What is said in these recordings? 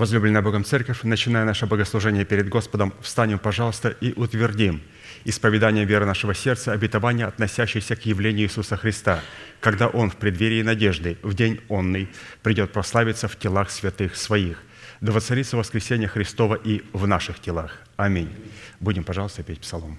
Возлюбленная Богом Церковь, начиная наше богослужение перед Господом, встанем, пожалуйста, и утвердим исповедание веры нашего сердца, обетования, относящиеся к явлению Иисуса Христа, когда Он в преддверии надежды, в день онный, придет прославиться в телах святых своих. Да воцарится воскресение Христова и в наших телах. Аминь. Будем, пожалуйста, петь псалом.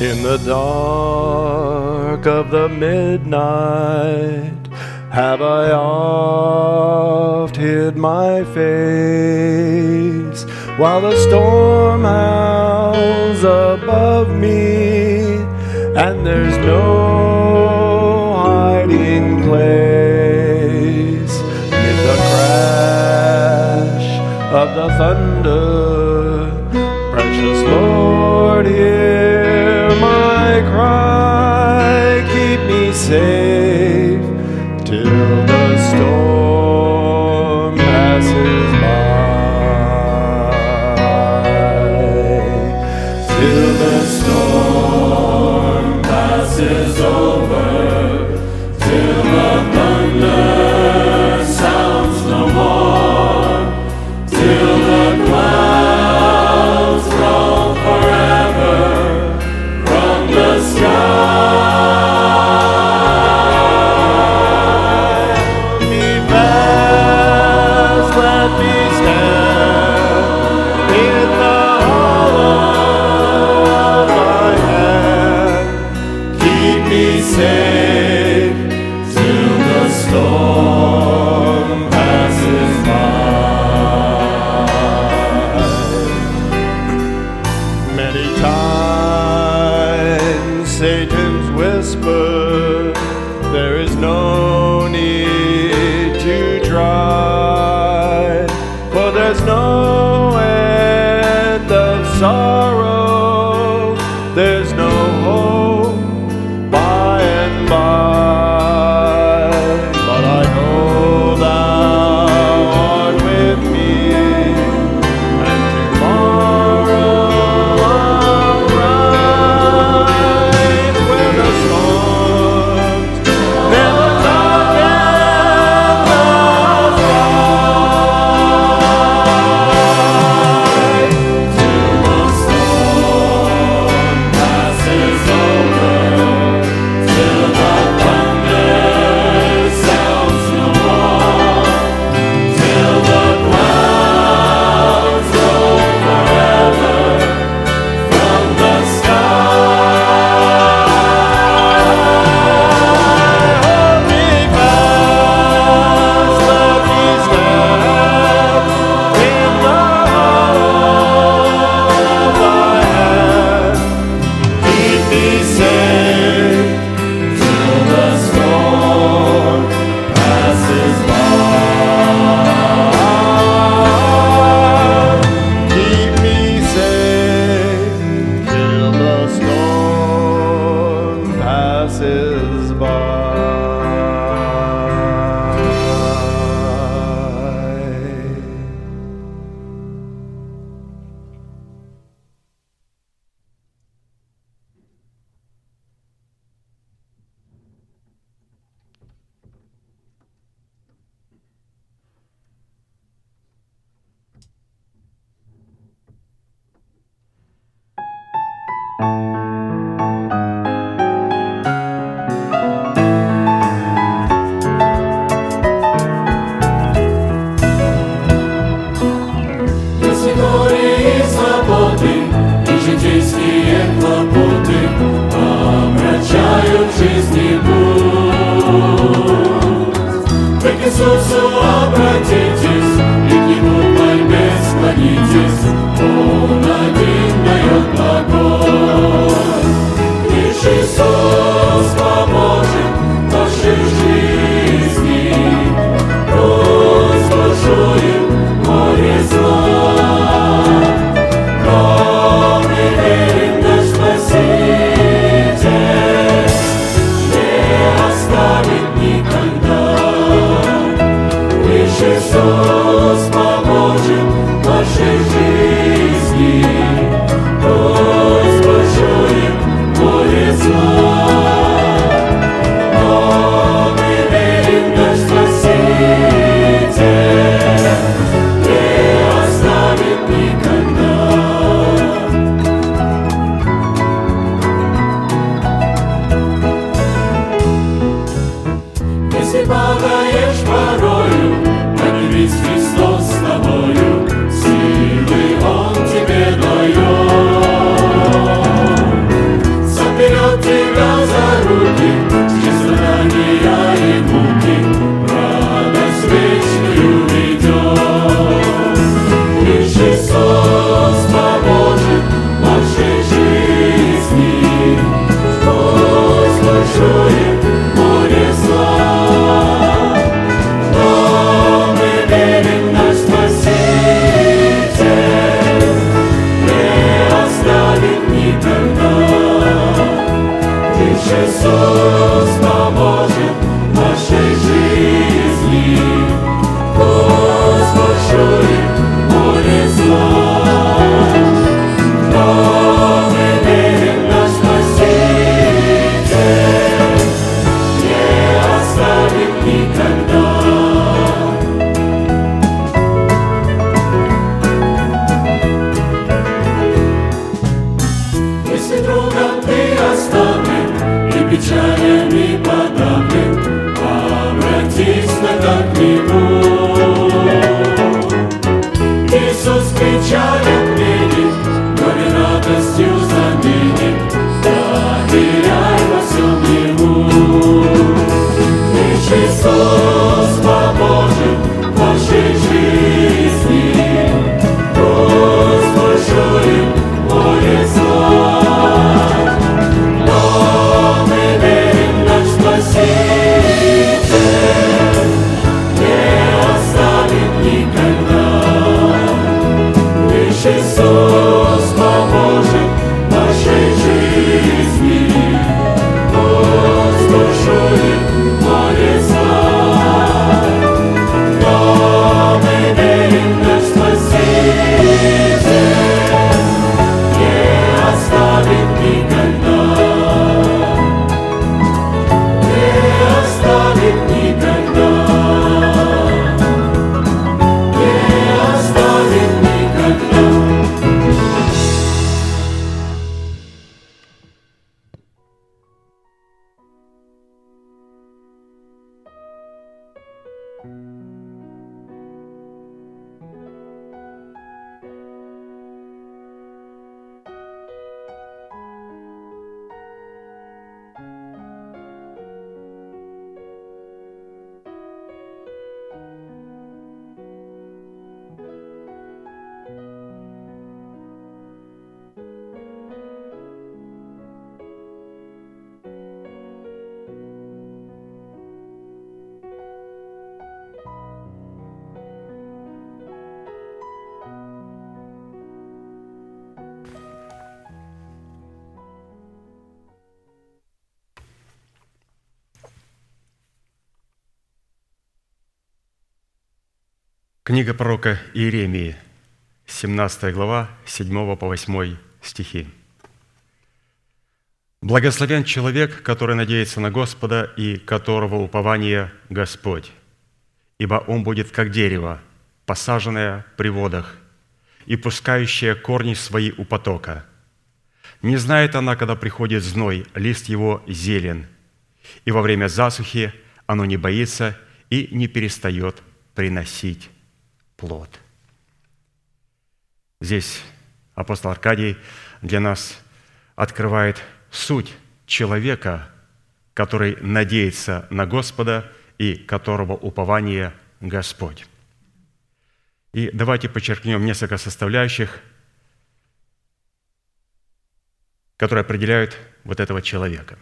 In the dark of the midnight have I oft hid my face while the storm howls above me, and there's no hiding place in the crash of the thunder. Precious Lord, hear cry, keep me safe Книга пророка Иеремии, 17 глава, 7 по 8 стихи. «Благословен человек, который надеется на Господа и которого упование Господь, ибо он будет как дерево, посаженное при водах и пускающее корни свои у потока. Не знает она, когда приходит зной, лист его зелен, и во время засухи оно не боится и не перестает приносить плод. Здесь апостол Аркадий для нас открывает суть человека, который надеется на Господа и которого упование Господь. И давайте подчеркнем несколько составляющих, которые определяют вот этого человека.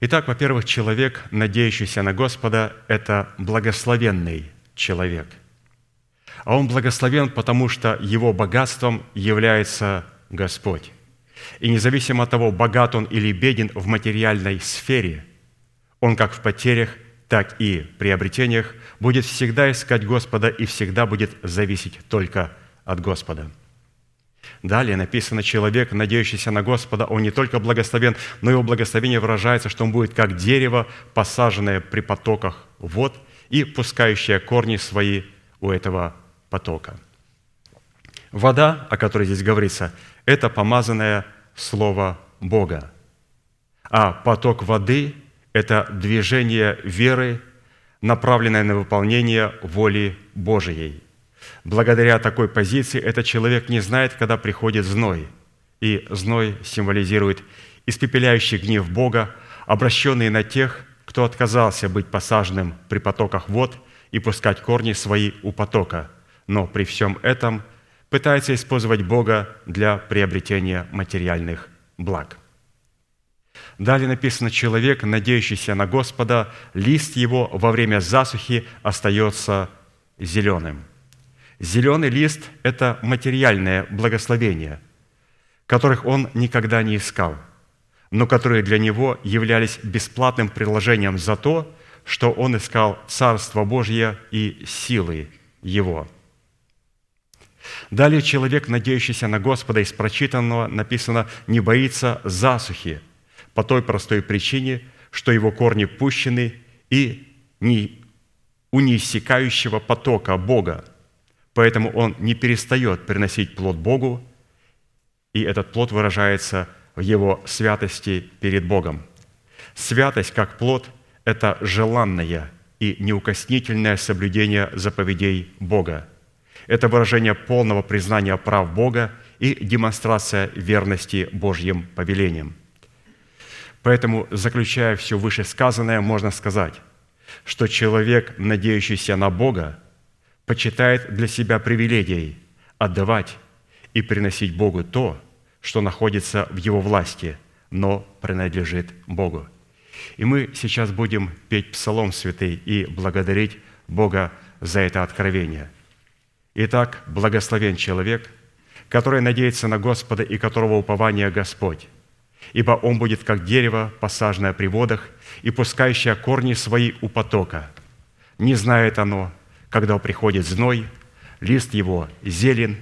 Итак, во-первых, человек, надеющийся на Господа, это благословенный человек – а он благословен, потому что его богатством является Господь. И независимо от того, богат он или беден в материальной сфере, он как в потерях, так и приобретениях будет всегда искать Господа и всегда будет зависеть только от Господа. Далее написано, человек, надеющийся на Господа, он не только благословен, но его благословение выражается, что он будет как дерево, посаженное при потоках вод и пускающее корни свои у этого потока. Вода, о которой здесь говорится, это помазанное Слово Бога. А поток воды – это движение веры, направленное на выполнение воли Божией. Благодаря такой позиции этот человек не знает, когда приходит зной. И зной символизирует испепеляющий гнев Бога, обращенный на тех, кто отказался быть посаженным при потоках вод и пускать корни свои у потока – но при всем этом пытается использовать Бога для приобретения материальных благ. Далее написано, человек, надеющийся на Господа, лист его во время засухи остается зеленым. Зеленый лист – это материальное благословение, которых он никогда не искал, но которые для него являлись бесплатным приложением за то, что он искал Царство Божье и силы Его – Далее человек, надеющийся на Господа, из прочитанного написано, не боится засухи по той простой причине, что его корни пущены и не у неиссякающего потока Бога. Поэтому он не перестает приносить плод Богу, и этот плод выражается в его святости перед Богом. Святость как плод – это желанное и неукоснительное соблюдение заповедей Бога – Это выражение полного признания прав Бога и демонстрация верности Божьим повелениям. Поэтому, заключая все вышесказанное, можно сказать, что человек, надеющийся на Бога, почитает для себя привилегией отдавать и приносить Богу то, что находится в его власти, но принадлежит Богу. И мы сейчас будем петь Псалом Святый и благодарить Бога за это откровение. Итак, благословен человек, который надеется на Господа и которого упование Господь, ибо он будет как дерево, посаженное при водах и пускающее корни свои у потока. Не знает оно, когда приходит зной, лист его зелен,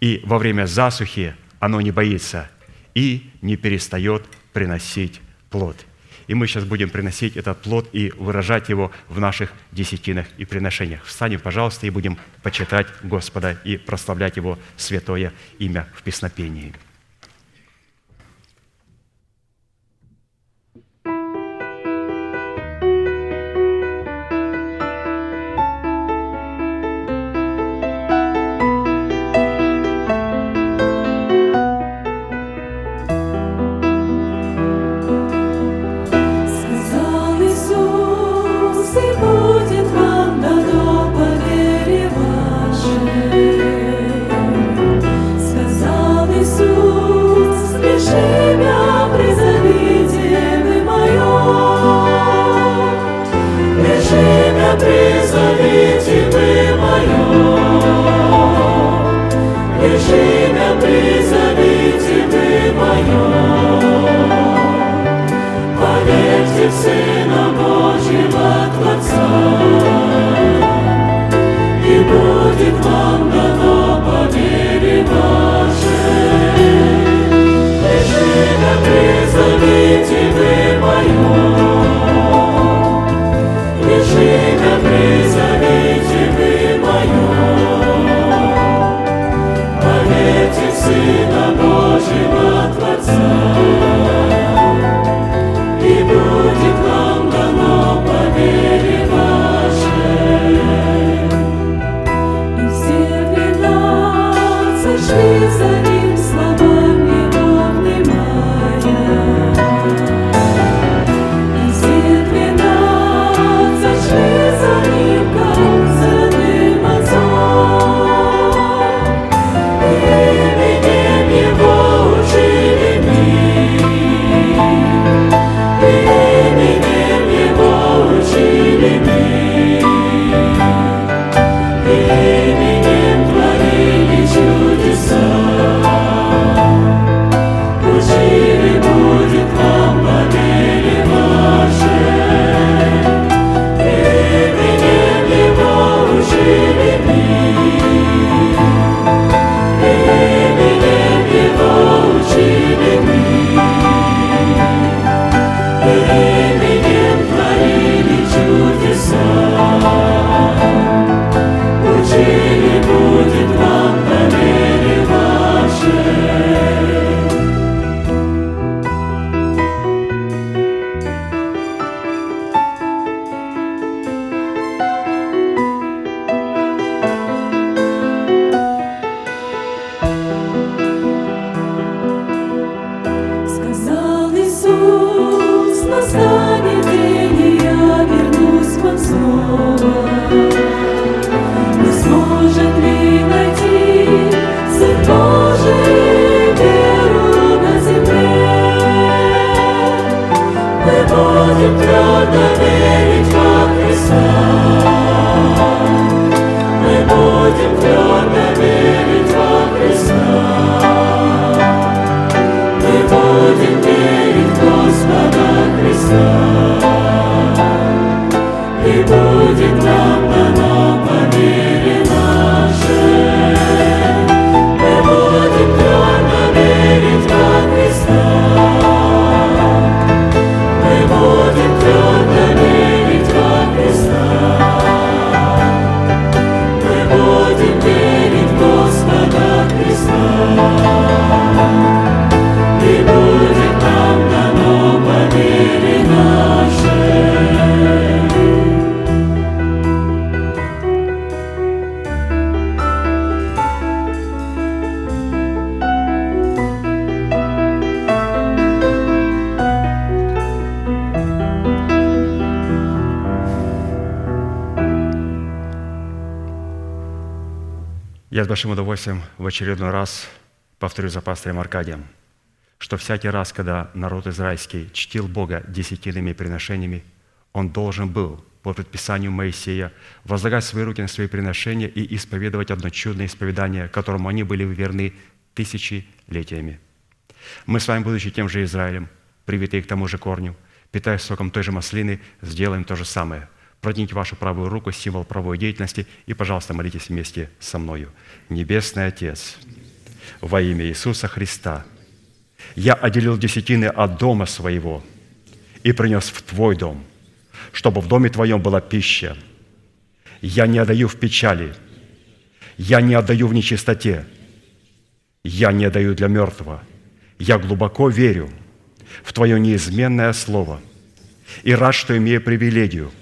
и во время засухи оно не боится и не перестает приносить плод. И мы сейчас будем приносить этот плод и выражать его в наших десятинах и приношениях. Встанем, пожалуйста, и будем почитать Господа и прославлять Его святое имя в песнопении. Большим удовольствием в очередной раз повторю за пастырем Аркадием, что всякий раз, когда народ израильский чтил Бога десятинными приношениями, он должен был по предписанию Моисея возлагать свои руки на свои приношения и исповедовать одно чудное исповедание, которому они были верны тысячелетиями. Мы с вами, будучи тем же Израилем, привитые к тому же корню, питаясь соком той же маслины, сделаем то же самое – Протяните вашу правую руку, символ правой деятельности, и, пожалуйста, молитесь вместе со мною. Небесный Отец, во имя Иисуса Христа, я отделил десятины от дома своего и принес в Твой дом, чтобы в доме Твоем была пища. Я не отдаю в печали, я не отдаю в нечистоте, я не отдаю для мертвого. Я глубоко верю в Твое неизменное Слово и рад, что имею привилегию –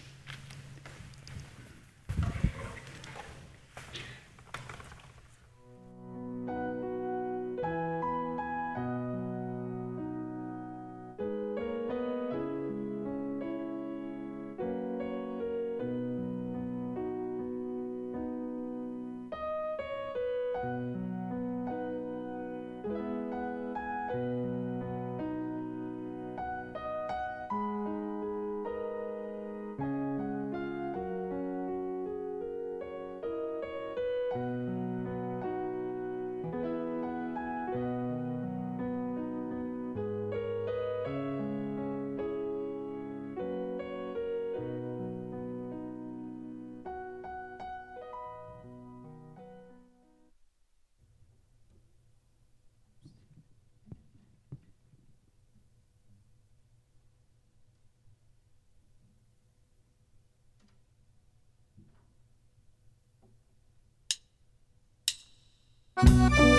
Пастырь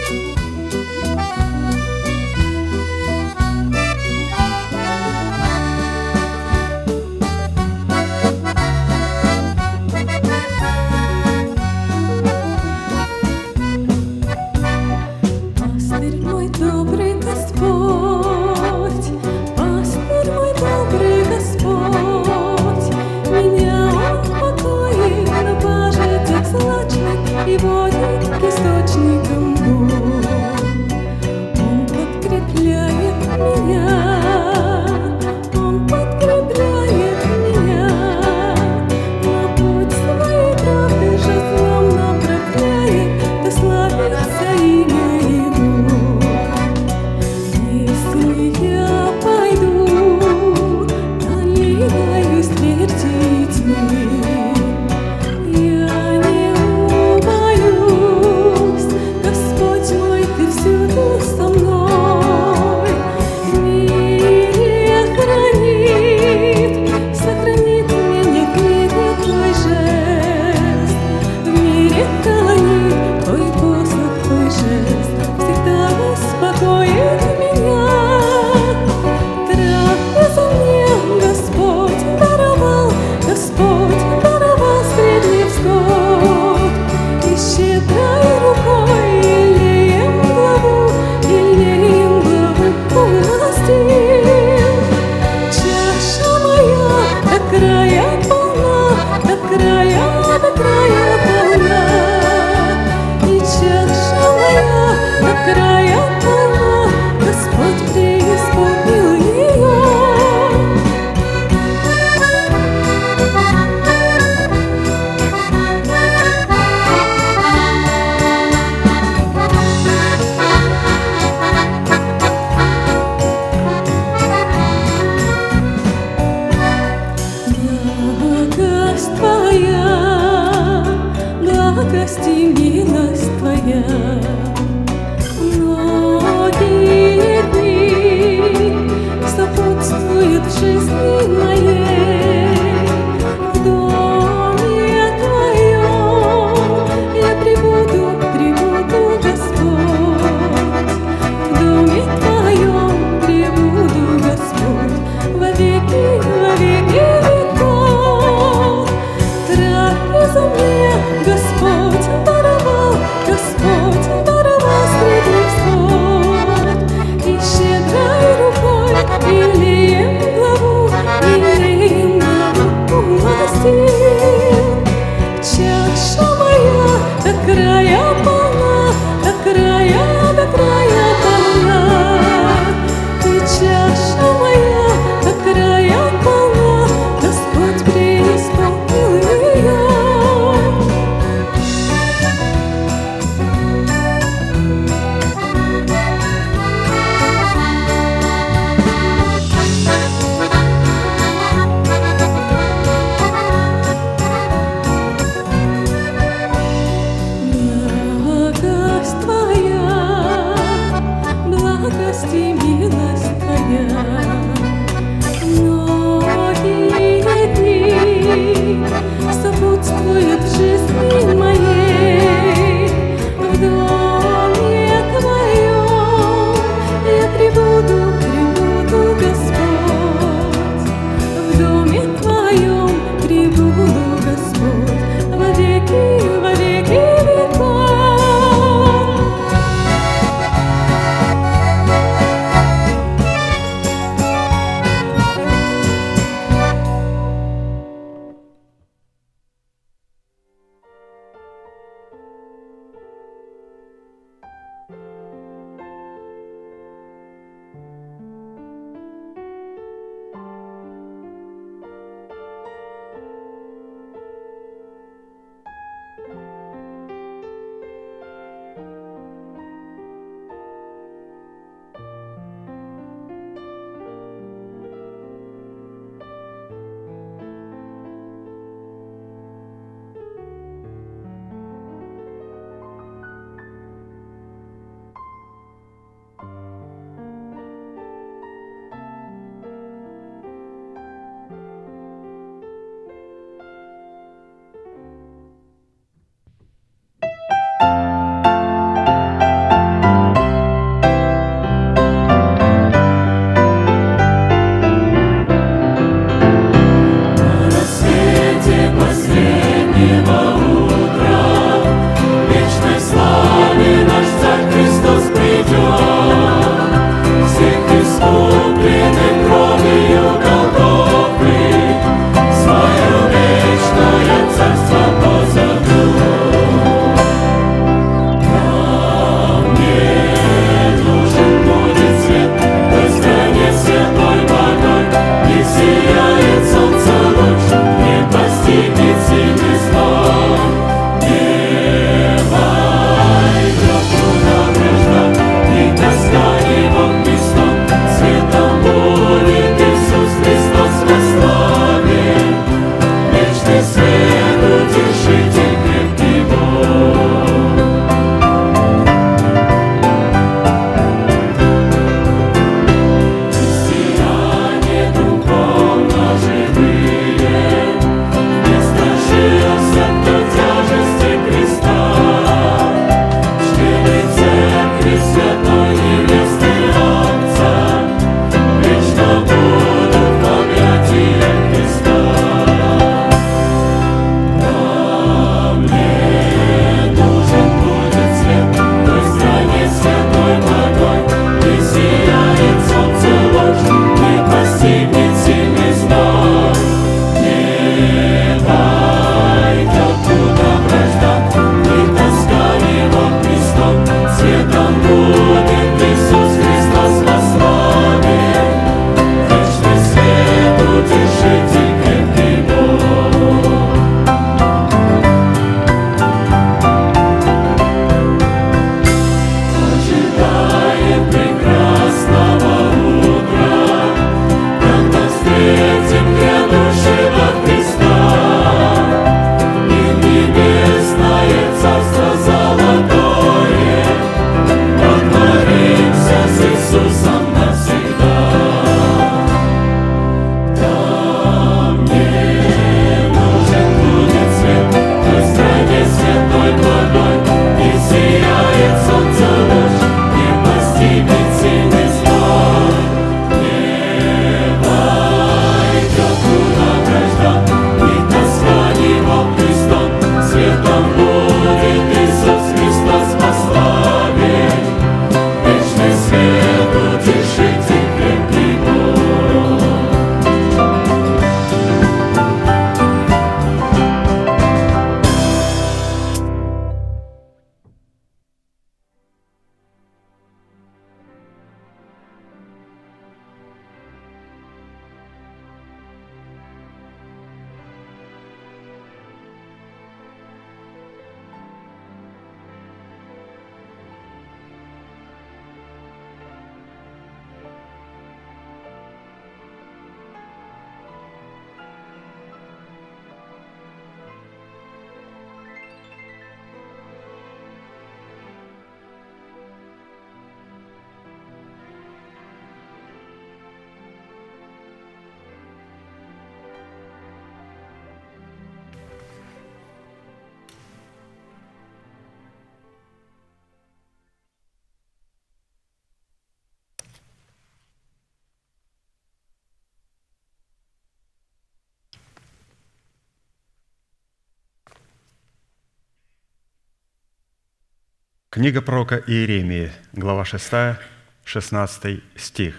Книга пророка Иеремии, глава 6, 16 стих.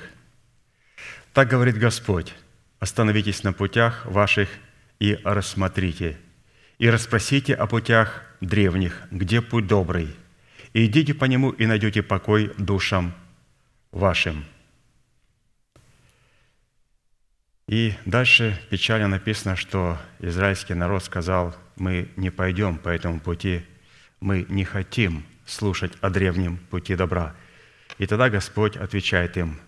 «Так говорит Господь, остановитесь на путях ваших и рассмотрите, и расспросите о путях древних, где путь добрый, и идите по нему, и найдете покой душам вашим». И дальше печально написано, что израильский народ сказал, мы не пойдем по этому пути, мы не хотим слушать о древнем пути добра. И тогда Господь отвечает им,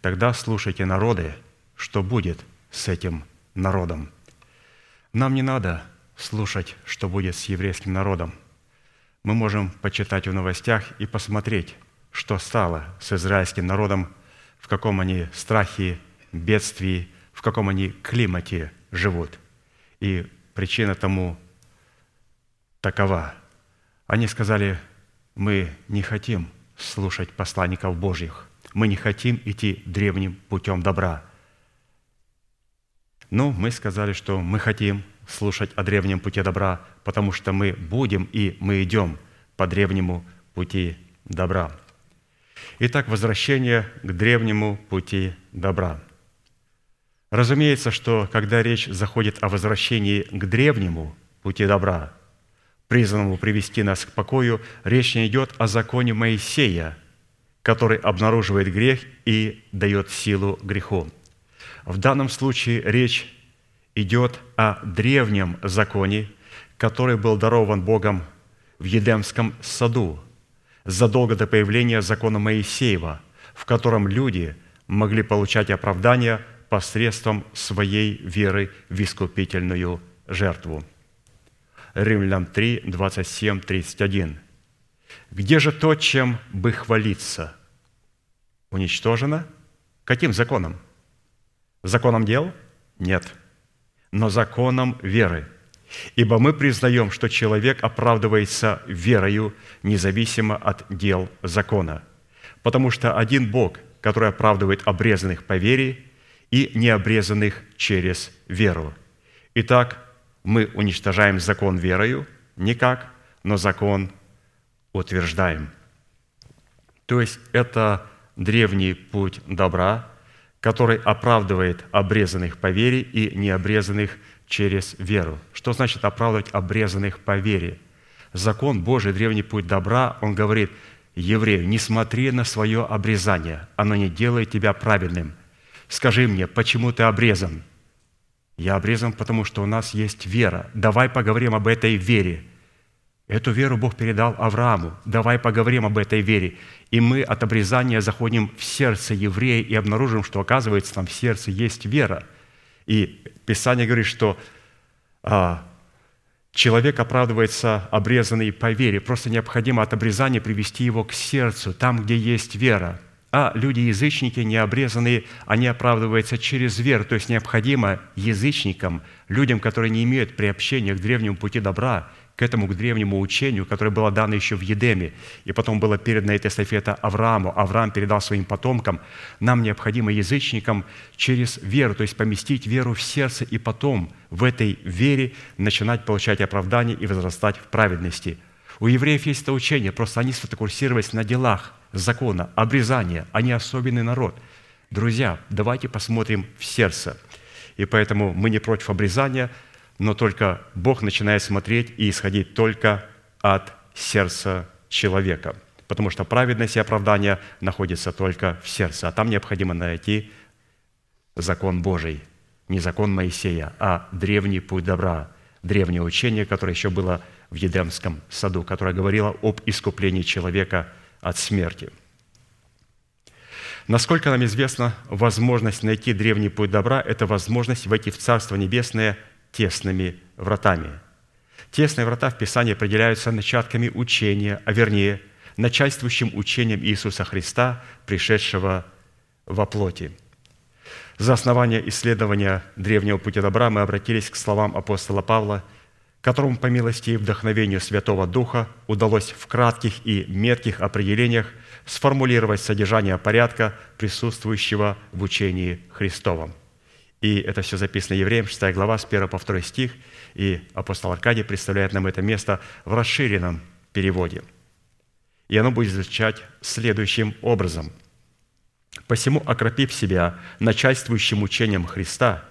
тогда слушайте народы, что будет с этим народом. Нам не надо слушать, что будет с еврейским народом. Мы можем почитать в новостях и посмотреть, что стало с израильским народом, в каком они страхе, бедствии, в каком они климате живут. И причина тому такова. Они сказали, мы не хотим слушать посланников Божьих, мы не хотим идти древним путем добра. Ну, мы сказали, что мы хотим слушать о древнем пути добра, потому что мы будем и мы идем по древнему пути добра. Итак, возвращение к древнему пути добра. Разумеется, что когда речь заходит о возвращении к древнему пути добра, призванному привести нас к покою, речь не идет о законе Моисея, который обнаруживает грех и дает силу греху. В данном случае речь идет о древнем законе, который был дарован Богом в Едемском саду задолго до появления закона Моисеева, в котором люди могли получать оправдание посредством своей веры в искупительную жертву. Римлянам 3, 27, 31. Где же то, чем бы хвалиться? Уничтожено? Каким законом? Законом дел? Нет. Но законом веры. Ибо мы признаем, что человек оправдывается верою, независимо от дел закона. Потому что один Бог, который оправдывает обрезанных по вере и необрезанных через веру. Итак, мы уничтожаем закон верою? Никак, но закон утверждаем. То есть это древний путь добра, который оправдывает обрезанных по вере и необрезанных через веру. Что значит оправдывать обрезанных по вере? Закон Божий, древний путь добра, он говорит, еврею, не смотри на свое обрезание, оно не делает тебя правильным. Скажи мне, почему ты обрезан? Я обрезан, потому что у нас есть вера. Давай поговорим об этой вере. Эту веру Бог передал Аврааму. Давай поговорим об этой вере. И мы от обрезания заходим в сердце еврея и обнаружим, что, оказывается, там в сердце есть вера. И Писание говорит, что а, человек оправдывается обрезанный по вере. Просто необходимо от обрезания привести его к сердцу, там, где есть вера. А люди-язычники, необрезанные, они оправдываются через веру. То есть необходимо язычникам, людям, которые не имеют приобщения к древнему пути добра, к этому к древнему учению, которое было дано еще в Едеме, и потом было передано эта эстафета Аврааму. Авраам передал своим потомкам. Нам необходимо язычникам через веру, то есть поместить веру в сердце, и потом в этой вере начинать получать оправдание и возрастать в праведности. У евреев есть это учение, просто они сфокусировались на делах закона, обрезания. Они особенный народ. Друзья, давайте посмотрим в сердце. И поэтому мы не против обрезания – но только Бог начинает смотреть и исходить только от сердца человека, потому что праведность и оправдание находятся только в сердце, а там необходимо найти закон Божий, не закон Моисея, а древний путь добра, древнее учение, которое еще было в Едемском саду, которое говорило об искуплении человека от смерти. Насколько нам известно, возможность найти древний путь добра – это возможность войти в Царство Небесное тесными вратами. Тесные врата в Писании определяются начатками учения, а вернее, начальствующим учением Иисуса Христа, пришедшего во плоти. За основание исследования древнего пути добра мы обратились к словам апостола Павла, которому по милости и вдохновению Святого Духа удалось в кратких и метких определениях сформулировать содержание порядка, присутствующего в учении Христовом – и это все записано Евреям, 6 глава, с 1 по 2 стих. И апостол Аркадий представляет нам это место в расширенном переводе. И оно будет звучать следующим образом. «Посему, окропив себя начальствующим учением Христа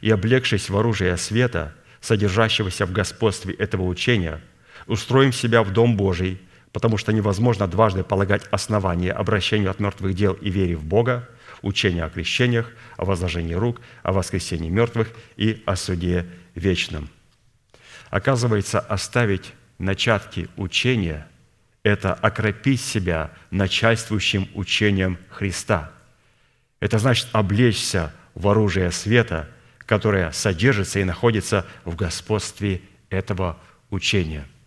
и облегшись в оружие света, содержащегося в господстве этого учения, устроим себя в Дом Божий, потому что невозможно дважды полагать основание обращению от мертвых дел и вере в Бога, учение о крещениях, о возложении рук, о воскресении мертвых и о суде вечном. Оказывается, оставить начатки учения – это окропить себя начальствующим учением Христа. Это значит облечься в оружие света, которое содержится и находится в господстве этого учения –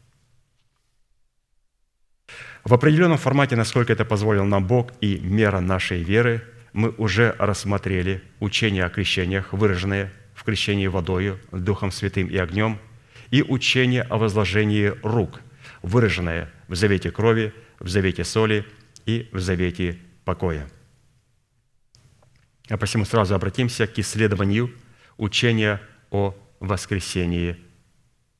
в определенном формате, насколько это позволил нам Бог и мера нашей веры, мы уже рассмотрели учение о крещениях, выраженные в крещении водою, Духом Святым и огнем, и учение о возложении рук, выраженное в завете крови, в завете соли и в завете покоя. А посему сразу обратимся к исследованию учения о воскресении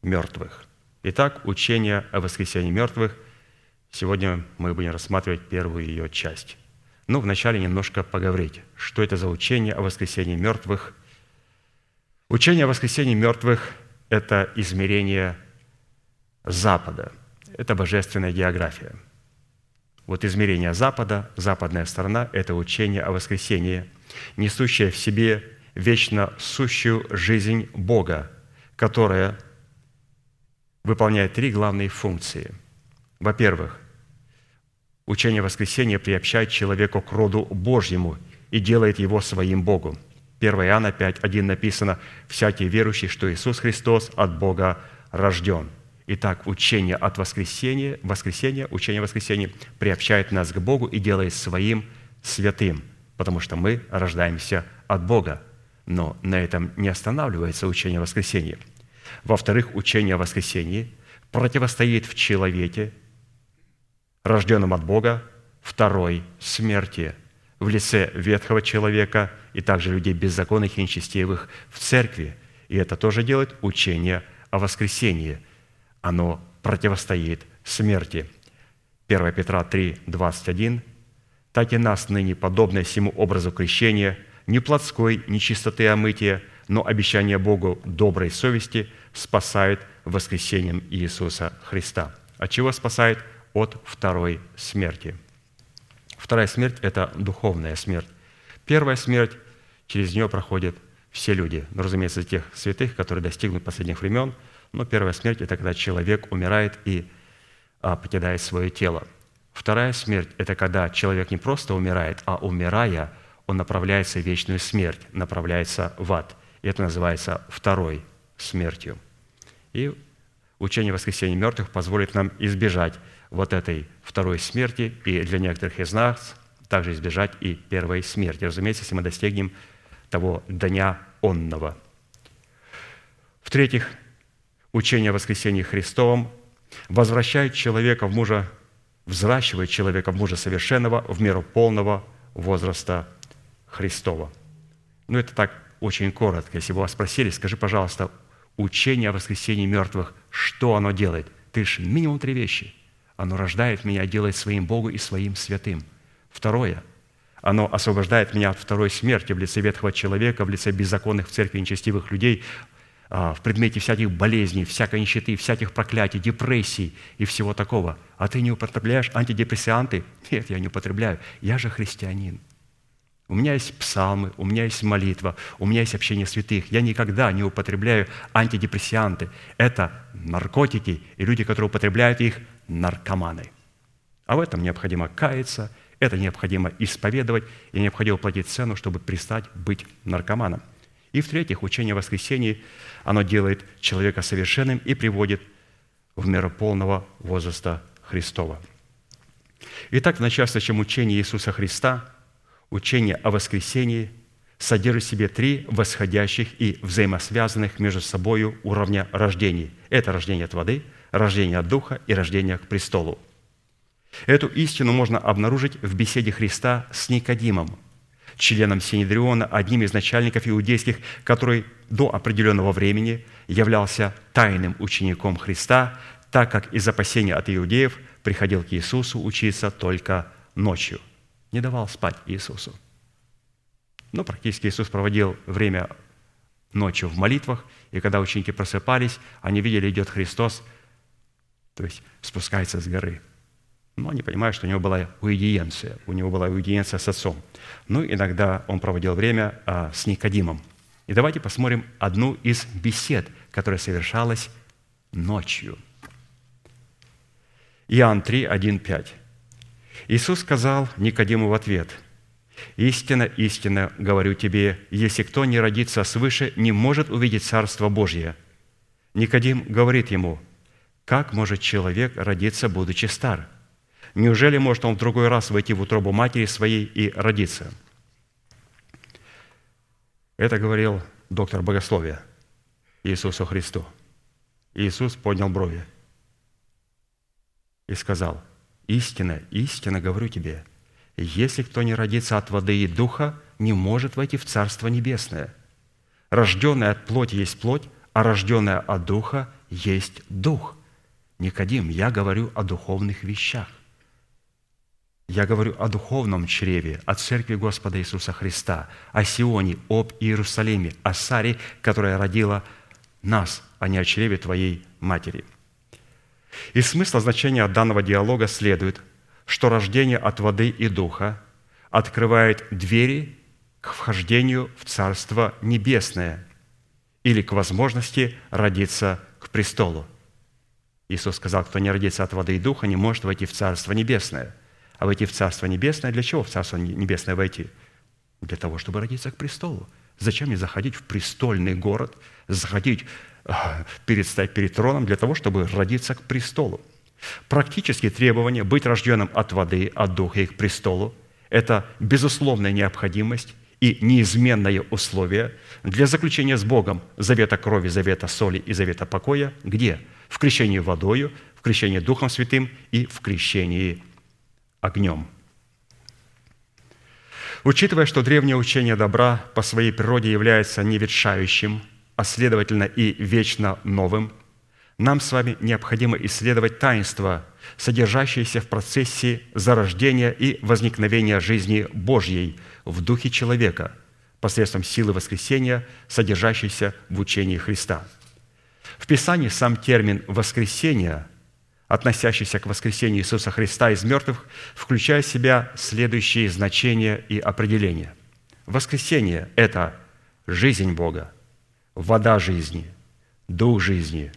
мертвых. Итак, учение о воскресении мертвых. Сегодня мы будем рассматривать первую ее часть. Но ну, вначале немножко поговорить, что это за учение о воскресении мертвых. Учение о воскресении мертвых – это измерение Запада, это божественная география. Вот измерение Запада, западная сторона – это учение о воскресении, несущее в себе вечно сущую жизнь Бога, которая выполняет три главные функции. Во-первых, Учение воскресения приобщает человека к роду Божьему и делает его своим Богом. 1 Иоанна 5.1 написано «Всякий верующий, что Иисус Христос от Бога рожден». Итак, учение от воскресения, воскресения, учение воскресения приобщает нас к Богу и делает своим святым, потому что мы рождаемся от Бога. Но на этом не останавливается учение воскресения. Во-вторых, учение о воскресении противостоит в человеке рожденным от Бога, второй смерти в лице ветхого человека и также людей беззаконных и нечестивых в церкви. И это тоже делает учение о воскресении. Оно противостоит смерти. 1 Петра 3, 21. «Так и нас ныне, подобное всему образу крещения, не плотской, не чистоты омытия, но обещание Богу доброй совести спасает воскресением Иисуса Христа». От чего спасает? от второй смерти. Вторая смерть – это духовная смерть. Первая смерть, через нее проходит все люди. Но, разумеется, тех святых, которые достигнут последних времен. Но первая смерть – это когда человек умирает и а, покидает свое тело. Вторая смерть – это когда человек не просто умирает, а умирая, он направляется в вечную смерть, направляется в ад. И это называется второй смертью. И учение воскресения мертвых позволит нам избежать вот этой второй смерти, и для некоторых из нас также избежать и первой смерти. Разумеется, если мы достигнем того дня онного. В-третьих, учение о воскресении Христовом возвращает человека в мужа, взращивает человека в мужа совершенного в меру полного возраста Христова. Ну, это так очень коротко. Если бы вас спросили, скажи, пожалуйста, учение о воскресении мертвых, что оно делает? Ты же минимум три вещи. Оно рождает меня, делает своим Богу и своим святым. Второе – оно освобождает меня от второй смерти в лице ветхого человека, в лице беззаконных в церкви нечестивых людей, а, в предмете всяких болезней, всякой нищеты, всяких проклятий, депрессий и всего такого. А ты не употребляешь антидепрессанты? Нет, я не употребляю. Я же христианин. У меня есть псалмы, у меня есть молитва, у меня есть общение святых. Я никогда не употребляю антидепрессанты. Это наркотики, и люди, которые употребляют их, наркоманы. А в этом необходимо каяться, это необходимо исповедовать, и необходимо платить цену, чтобы пристать быть наркоманом. И в-третьих, учение о воскресении, оно делает человека совершенным и приводит в меру полного возраста Христова. Итак, в начальствующем учении Иисуса Христа – учение о воскресении содержит в себе три восходящих и взаимосвязанных между собой уровня рождений. Это рождение от воды, рождение от Духа и рождение к престолу. Эту истину можно обнаружить в беседе Христа с Никодимом, членом Синедриона, одним из начальников иудейских, который до определенного времени являлся тайным учеником Христа, так как из опасения от иудеев приходил к Иисусу учиться только ночью – не давал спать Иисусу. Но практически Иисус проводил время ночью в молитвах, и когда ученики просыпались, они видели, идет Христос, то есть спускается с горы. Но они понимают, что у него была уидиенция, у него была уидиенция с отцом. Ну, иногда он проводил время а, с Никодимом. И давайте посмотрим одну из бесед, которая совершалась ночью. Иоанн 3, 1, 5. Иисус сказал Никодиму в ответ, «Истинно, истинно говорю тебе, если кто не родится свыше, не может увидеть Царство Божье». Никодим говорит ему, «Как может человек родиться, будучи стар? Неужели может он в другой раз войти в утробу матери своей и родиться?» Это говорил доктор богословия Иисусу Христу. Иисус поднял брови и сказал – Истина, истина говорю тебе, если кто не родится от воды и духа, не может войти в Царство Небесное. Рожденное от плоти есть плоть, а рожденное от духа есть дух. Никодим, я говорю о духовных вещах. Я говорю о духовном чреве, о церкви Господа Иисуса Христа, о Сионе, об Иерусалиме, о Саре, которая родила нас, а не о чреве твоей матери – из смысла значения данного диалога следует, что рождение от воды и духа открывает двери к вхождению в Царство Небесное или к возможности родиться к престолу. Иисус сказал, кто не родится от воды и духа, не может войти в Царство Небесное. А войти в Царство Небесное, для чего в Царство Небесное войти? Для того, чтобы родиться к престолу. Зачем мне заходить в престольный город, заходить перестать перед троном для того, чтобы родиться к престолу. Практически требование быть рожденным от воды, от духа и к престолу – это безусловная необходимость и неизменное условие для заключения с Богом завета крови, завета соли и завета покоя. Где? В крещении водою, в крещении Духом Святым и в крещении огнем. Учитывая, что древнее учение добра по своей природе является неветшающим, а следовательно и вечно новым, нам с вами необходимо исследовать таинства, содержащиеся в процессе зарождения и возникновения жизни Божьей в духе человека посредством силы воскресения, содержащейся в учении Христа. В Писании сам термин «воскресение», относящийся к воскресению Иисуса Христа из мертвых, включает в себя следующие значения и определения. Воскресение – это жизнь Бога, вода жизни, дух жизни,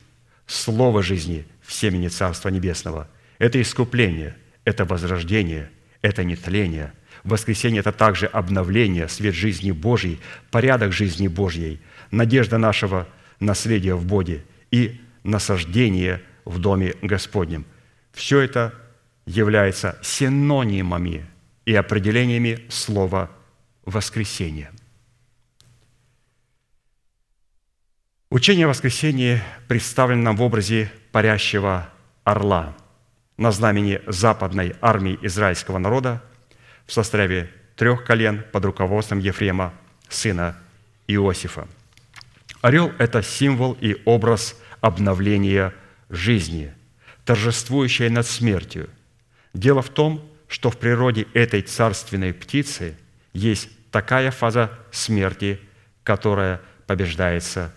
слово жизни в семени Царства Небесного. Это искупление, это возрождение, это нетление. Воскресение – это также обновление, свет жизни Божьей, порядок жизни Божьей, надежда нашего наследия в Боге и насаждение в Доме Господнем. Все это является синонимами и определениями слова «воскресение». Учение о воскресении представлено нам в образе парящего орла на знамени западной армии израильского народа в составе трех колен под руководством Ефрема, сына Иосифа. Орел – это символ и образ обновления жизни, торжествующей над смертью. Дело в том, что в природе этой царственной птицы есть такая фаза смерти, которая побеждается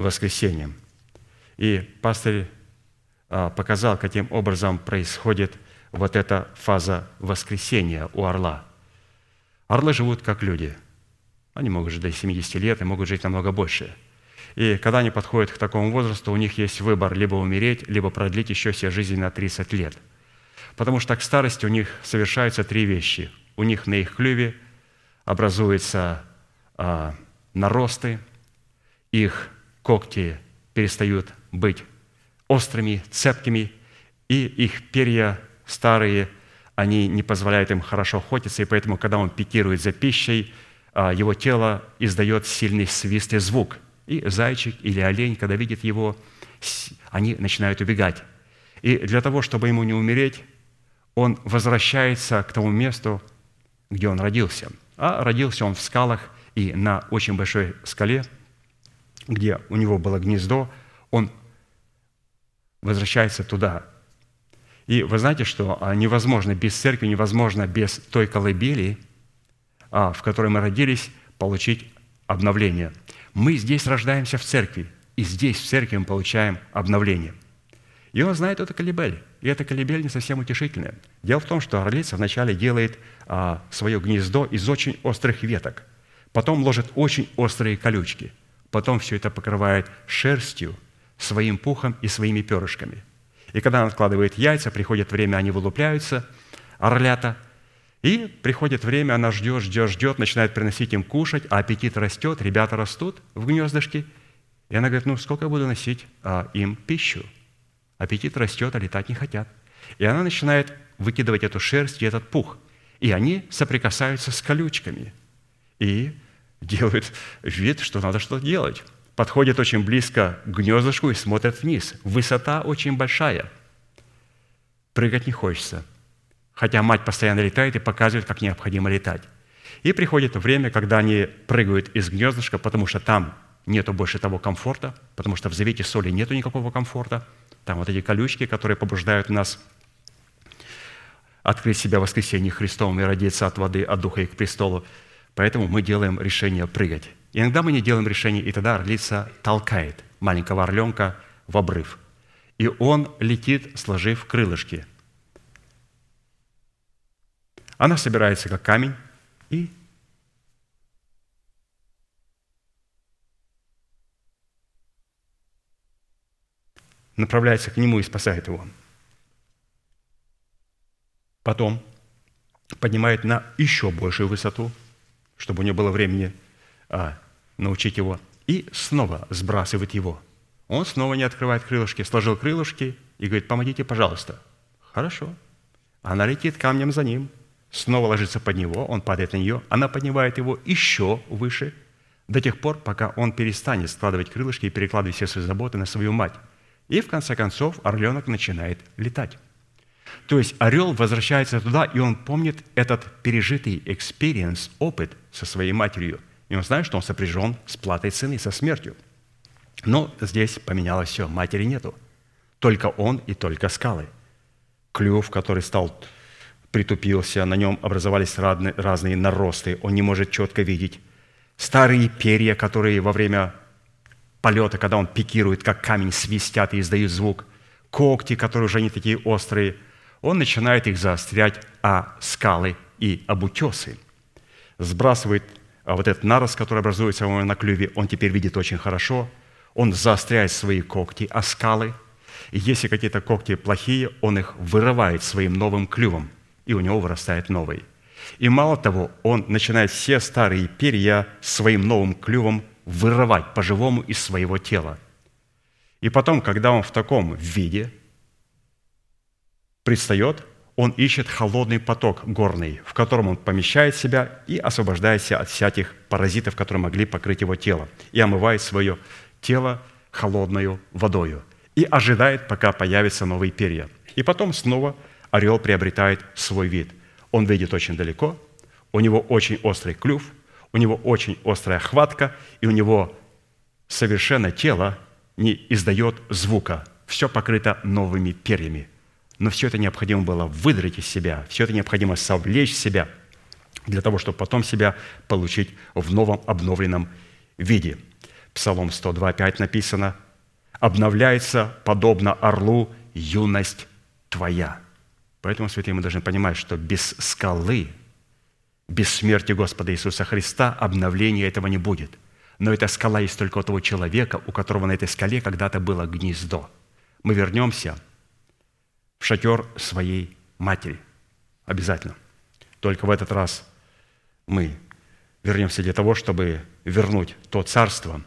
воскресением. И пастырь а, показал, каким образом происходит вот эта фаза воскресения у орла. Орлы живут как люди. Они могут жить до 70 лет и могут жить намного больше. И когда они подходят к такому возрасту, у них есть выбор либо умереть, либо продлить еще себе жизнь на 30 лет. Потому что к старости у них совершаются три вещи. У них на их клюве образуются а, наросты, их когти перестают быть острыми, цепкими, и их перья старые, они не позволяют им хорошо охотиться, и поэтому, когда он пикирует за пищей, а, его тело издает сильный свист и звук. И зайчик или олень, когда видит его, они начинают убегать. И для того, чтобы ему не умереть, он возвращается к тому месту, где он родился. А родился он в скалах, и на очень большой скале – где у него было гнездо, он возвращается туда. И вы знаете, что а, невозможно без церкви, невозможно без той колыбели, а, в которой мы родились, получить обновление. Мы здесь рождаемся в церкви, и здесь, в церкви, мы получаем обновление. И он знает эту колыбель. И эта колыбель не совсем утешительная. Дело в том, что орлица вначале делает а, свое гнездо из очень острых веток, потом ложит очень острые колючки – Потом все это покрывает шерстью, своим пухом и своими перышками. И когда она откладывает яйца, приходит время, они вылупляются, орлята, и приходит время, она ждет, ждет, ждет, начинает приносить им кушать, а аппетит растет, ребята растут в гнездышке. И она говорит, ну сколько я буду носить а, им пищу? Аппетит растет, а летать не хотят. И она начинает выкидывать эту шерсть и этот пух. И они соприкасаются с колючками. И делают вид, что надо что-то делать. Подходят очень близко к гнездышку и смотрят вниз. Высота очень большая. Прыгать не хочется. Хотя мать постоянно летает и показывает, как необходимо летать. И приходит время, когда они прыгают из гнездышка, потому что там нету больше того комфорта, потому что в завете соли нету никакого комфорта. Там вот эти колючки, которые побуждают нас открыть себя в воскресенье Христовом и родиться от воды, от Духа и к престолу. Поэтому мы делаем решение прыгать. Иногда мы не делаем решение, и тогда орлица толкает маленького орленка в обрыв. И он летит, сложив крылышки. Она собирается как камень и направляется к нему и спасает его. Потом поднимает на еще большую высоту – чтобы у него было времени а, научить его, и снова сбрасывает его. Он снова не открывает крылышки, сложил крылышки и говорит, помогите, пожалуйста. Хорошо. Она летит камнем за ним, снова ложится под него, он падает на нее, она поднимает его еще выше, до тех пор, пока он перестанет складывать крылышки и перекладывать все свои заботы на свою мать. И в конце концов орленок начинает летать. То есть орел возвращается туда, и он помнит этот пережитый experience, опыт со своей матерью. И он знает, что он сопряжен с платой цены, со смертью. Но здесь поменялось все, матери нету. Только он и только скалы. Клюв, который стал притупился, на нем образовались разные, разные наросты, он не может четко видеть. Старые перья, которые во время полета, когда он пикирует, как камень, свистят и издают звук. Когти, которые уже не такие острые – он начинает их заострять о скалы и об утесы. Сбрасывает а вот этот нарост, который образуется у него на клюве, он теперь видит очень хорошо, он заостряет свои когти, о скалы, и если какие-то когти плохие, он их вырывает своим новым клювом, и у него вырастает новый. И мало того, он начинает все старые перья своим новым клювом вырывать по-живому из своего тела. И потом, когда он в таком виде предстает, он ищет холодный поток горный, в котором он помещает себя и освобождается от всяких паразитов, которые могли покрыть его тело, и омывает свое тело холодной водою, и ожидает, пока появятся новые перья. И потом снова орел приобретает свой вид. Он видит очень далеко, у него очень острый клюв, у него очень острая хватка, и у него совершенно тело не издает звука. Все покрыто новыми перьями. Но все это необходимо было выдрать из себя, все это необходимо совлечь себя для того, чтобы потом себя получить в новом обновленном виде. Псалом 102, написано «Обновляется, подобно орлу, юность твоя». Поэтому, святые, мы должны понимать, что без скалы, без смерти Господа Иисуса Христа обновления этого не будет. Но эта скала есть только у того человека, у которого на этой скале когда-то было гнездо. Мы вернемся в шатер своей матери. Обязательно. Только в этот раз мы вернемся для того, чтобы вернуть то царство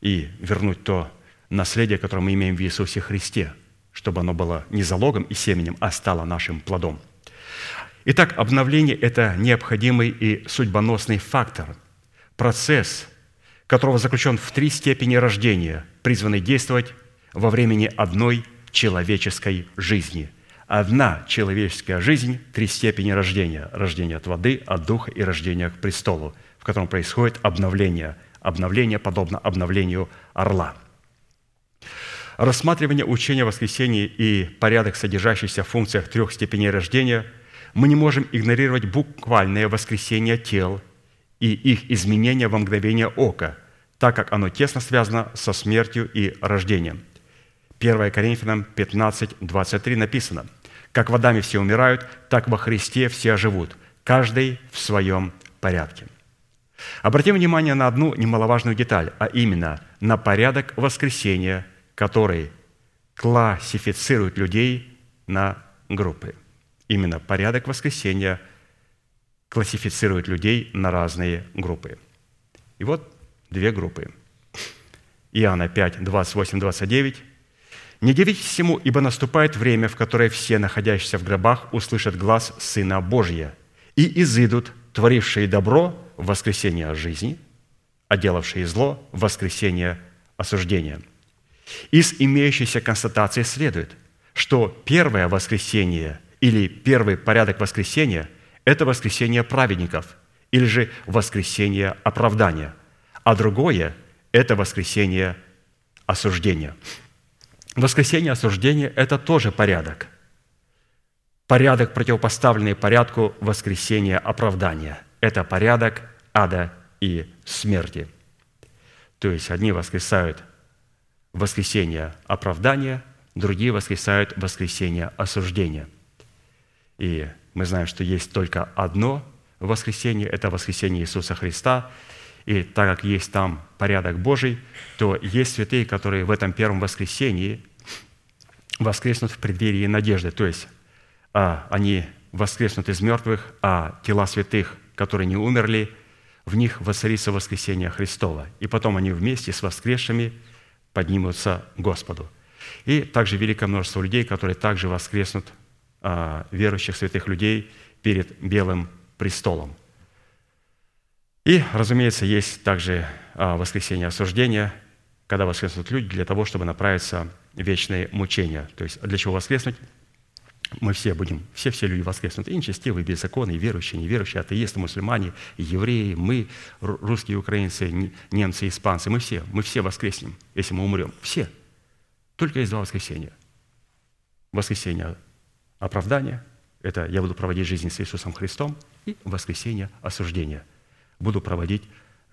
и вернуть то наследие, которое мы имеем в Иисусе Христе – чтобы оно было не залогом и семенем, а стало нашим плодом. Итак, обновление – это необходимый и судьбоносный фактор, процесс, которого заключен в три степени рождения, призванный действовать во времени одной человеческой жизни. Одна человеческая жизнь – три степени рождения. Рождение от воды, от духа и рождение к престолу, в котором происходит обновление. Обновление подобно обновлению орла – рассматривание учения о воскресении и порядок, содержащийся в функциях трех степеней рождения, мы не можем игнорировать буквальное воскресение тел и их изменения во мгновение ока, так как оно тесно связано со смертью и рождением. 1 Коринфянам 15, 23 написано, «Как водами все умирают, так во Христе все живут, каждый в своем порядке». Обратим внимание на одну немаловажную деталь, а именно на порядок воскресения – который классифицирует людей на группы. Именно порядок воскресения классифицирует людей на разные группы. И вот две группы. Иоанна 5, 28, 29. «Не дивитесь всему, ибо наступает время, в которое все, находящиеся в гробах, услышат глаз Сына Божия, и изыдут, творившие добро в воскресение жизни, а делавшие зло в воскресение осуждения». Из имеющейся констатации следует, что первое воскресение или первый порядок воскресения – это воскресение праведников или же воскресение оправдания, а другое – это воскресение осуждения. Воскресение осуждения – это тоже порядок. Порядок, противопоставленный порядку воскресения оправдания. Это порядок ада и смерти. То есть одни воскресают воскресение оправдания, другие воскресают воскресение осуждения. И мы знаем, что есть только одно воскресение, это воскресение Иисуса Христа. И так как есть там порядок Божий, то есть святые, которые в этом первом воскресении воскреснут в преддверии надежды. То есть а, они воскреснут из мертвых, а тела святых, которые не умерли, в них воцарится воскресение Христова. И потом они вместе с воскресшими – поднимутся Господу. И также великое множество людей, которые также воскреснут, а, верующих святых людей, перед Белым престолом. И, разумеется, есть также а, воскресение осуждения, когда воскреснут люди для того, чтобы направиться в вечные мучения. То есть для чего воскреснуть? мы все будем, все-все люди воскреснут, и нечестивые, беззаконные, верующие, неверующие, атеисты, мусульмане, евреи, мы, русские, украинцы, немцы, испанцы, мы все, мы все воскреснем, если мы умрем. Все. Только есть два воскресения. Воскресение оправдания, это я буду проводить жизнь с Иисусом Христом, и воскресение осуждения. Буду проводить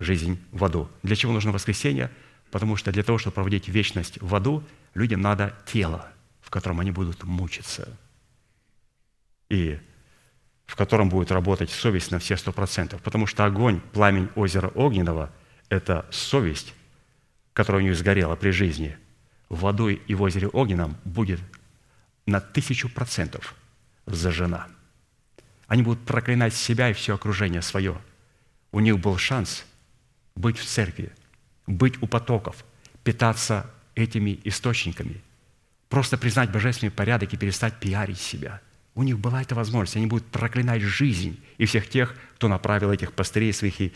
жизнь в аду. Для чего нужно воскресение? Потому что для того, чтобы проводить вечность в аду, людям надо тело, в котором они будут мучиться – и в котором будет работать совесть на все сто процентов. Потому что огонь, пламень озера Огненного – это совесть, которая у них сгорела при жизни. Водой и в озере Огненном будет на тысячу процентов зажжена. Они будут проклинать себя и все окружение свое. У них был шанс быть в церкви, быть у потоков, питаться этими источниками, просто признать божественный порядок и перестать пиарить себя – у них была эта возможность. Они будут проклинать жизнь и всех тех, кто направил этих пастырей своих и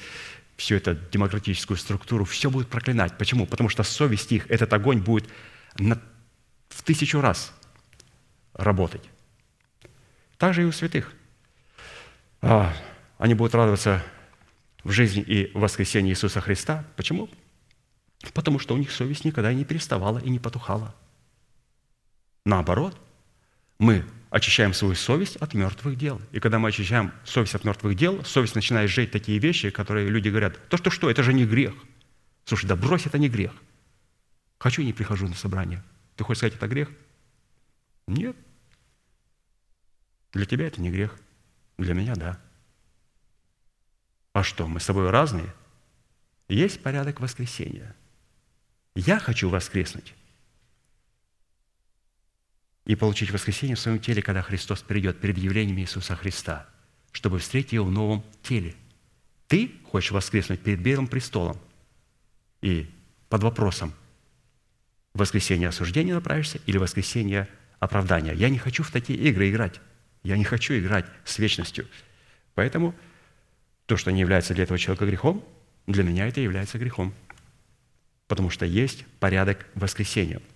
всю эту демократическую структуру. Все будет проклинать. Почему? Потому что совесть их, этот огонь будет в тысячу раз работать. Так же и у святых. А, они будут радоваться в жизни и в воскресении Иисуса Христа. Почему? Потому что у них совесть никогда не переставала и не потухала. Наоборот, мы очищаем свою совесть от мертвых дел. И когда мы очищаем совесть от мертвых дел, совесть начинает жить такие вещи, которые люди говорят, то что что, это же не грех. Слушай, да брось, это не грех. Хочу и не прихожу на собрание. Ты хочешь сказать, это грех? Нет. Для тебя это не грех. Для меня – да. А что, мы с тобой разные? Есть порядок воскресения. Я хочу воскреснуть и получить воскресение в своем теле, когда Христос придет перед явлением Иисуса Христа, чтобы встретить Его в новом теле. Ты хочешь воскреснуть перед Белым престолом и под вопросом, воскресение осуждения направишься или воскресение оправдания. Я не хочу в такие игры играть. Я не хочу играть с вечностью. Поэтому то, что не является для этого человека грехом, для меня это является грехом. Потому что есть порядок воскресения –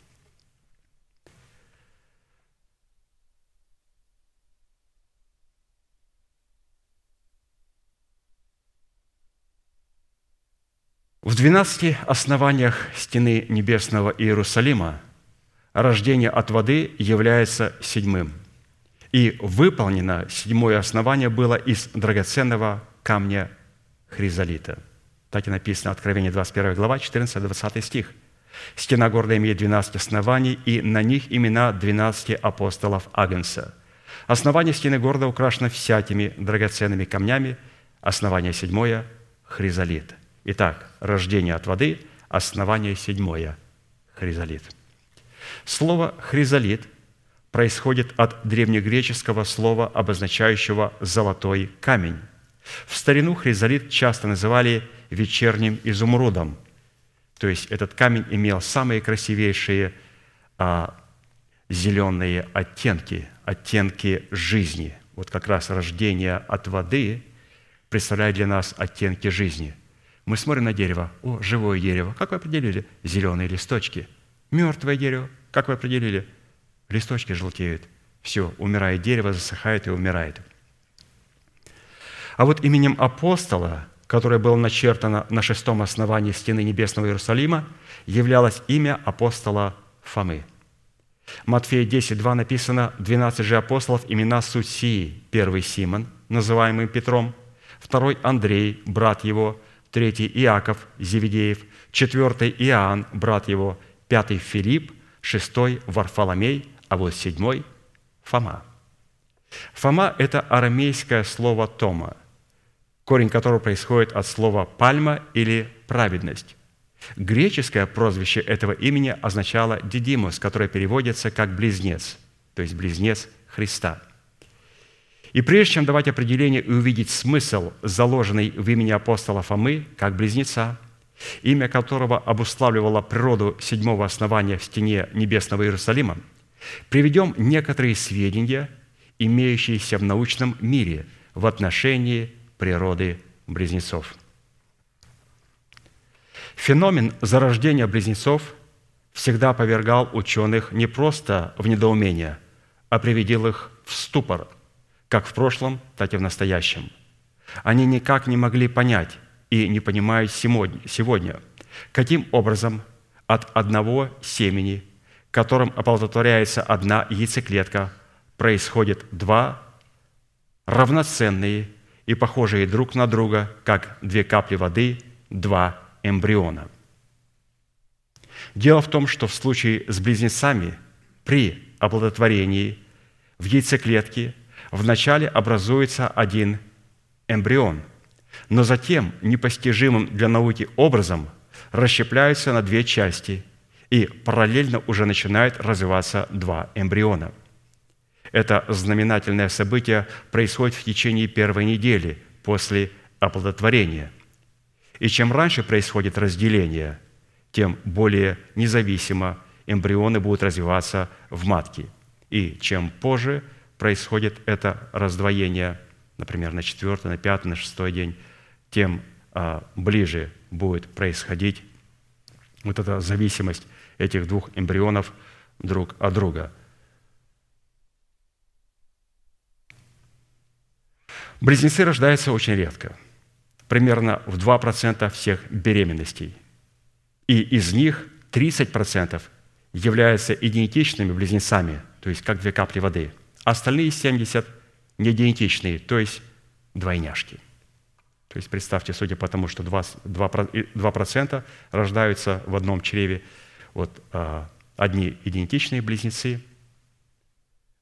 В двенадцати основаниях стены небесного Иерусалима рождение от воды является седьмым. И выполнено седьмое основание было из драгоценного камня хризолита. Так и написано Откровение 21 глава, 14-20 стих. Стена города имеет 12 оснований, и на них имена 12 апостолов Агнца. Основание стены города украшено всякими драгоценными камнями. Основание седьмое – хризолит – Итак, рождение от воды, основание седьмое – хризолит. Слово «хризолит» происходит от древнегреческого слова, обозначающего «золотой камень». В старину хризолит часто называли вечерним изумрудом, то есть этот камень имел самые красивейшие а, зеленые оттенки, оттенки жизни. Вот как раз рождение от воды представляет для нас оттенки жизни – мы смотрим на дерево. О, живое дерево. Как вы определили? Зеленые листочки. Мертвое дерево. Как вы определили? Листочки желтеют. Все, умирает дерево, засыхает и умирает. А вот именем апостола, которое было начертано на шестом основании стены небесного Иерусалима, являлось имя апостола Фомы. Матфея 10.2 написано «12 же апостолов имена суть сии. Первый Симон, называемый Петром, второй Андрей, брат его, третий Иаков Зеведеев, четвертый Иоанн, брат его, пятый Филипп, шестой Варфоломей, а вот седьмой Фома. Фома – это арамейское слово «тома», корень которого происходит от слова «пальма» или «праведность». Греческое прозвище этого имени означало «дидимус», которое переводится как «близнец», то есть «близнец Христа». И прежде чем давать определение и увидеть смысл, заложенный в имени апостола Фомы, как близнеца, имя которого обуславливало природу седьмого основания в стене небесного Иерусалима, приведем некоторые сведения, имеющиеся в научном мире в отношении природы близнецов. Феномен зарождения близнецов всегда повергал ученых не просто в недоумение, а приведил их в ступор – как в прошлом, так и в настоящем. Они никак не могли понять и не понимают сегодня, каким образом от одного семени, которым оплодотворяется одна яйцеклетка, происходит два равноценные и похожие друг на друга, как две капли воды, два эмбриона. Дело в том, что в случае с близнецами при оплодотворении в яйцеклетке – вначале образуется один эмбрион, но затем непостижимым для науки образом расщепляются на две части, и параллельно уже начинают развиваться два эмбриона. Это знаменательное событие происходит в течение первой недели после оплодотворения. И чем раньше происходит разделение, тем более независимо эмбрионы будут развиваться в матке. И чем позже происходит это раздвоение, например, на четвертый, на пятый, на шестой день, тем а, ближе будет происходить вот эта зависимость этих двух эмбрионов друг от друга. Близнецы рождаются очень редко, примерно в 2% всех беременностей. И из них 30% являются идентичными близнецами, то есть как две капли воды. Остальные 70 неидентичные, то есть двойняшки. То есть представьте, судя по тому, что 2%, 2% рождаются в одном чреве, вот а, одни идентичные близнецы,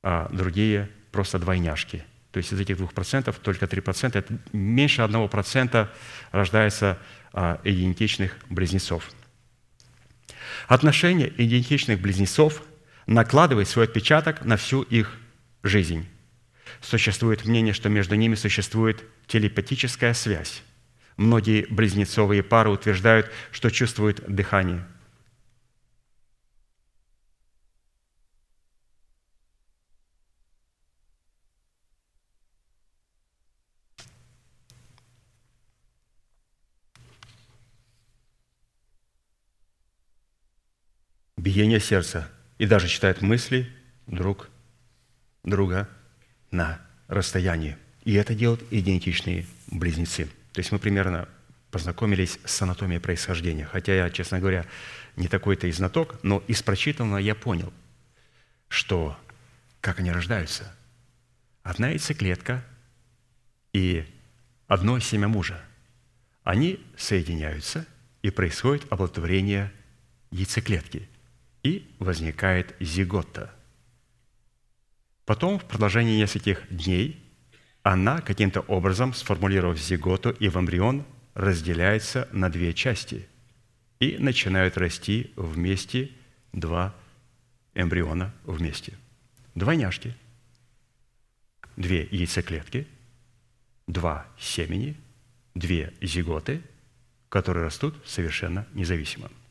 а другие просто двойняшки. То есть из этих 2% только 3%, это меньше 1% рождается а, идентичных близнецов – Отношение идентичных близнецов накладывает свой отпечаток на всю их жизнь. Существует мнение, что между ними существует телепатическая связь. Многие близнецовые пары утверждают, что чувствуют дыхание – биение сердца и даже читают мысли друг друга на расстоянии. И это делают идентичные близнецы. То есть мы примерно познакомились с анатомией происхождения. Хотя я, честно говоря, не такой-то и знаток, но из прочитанного я понял, что как они рождаются. Одна яйцеклетка и одно семя мужа. Они соединяются, и происходит оплодотворение яйцеклетки – и возникает зигота. Потом, в продолжении нескольких дней, она каким-то образом, сформулировав зиготу и в эмбрион, разделяется на две части и начинают расти вместе два эмбриона вместе. Двойняшки, две яйцеклетки, два семени, две зиготы, которые растут совершенно независимо –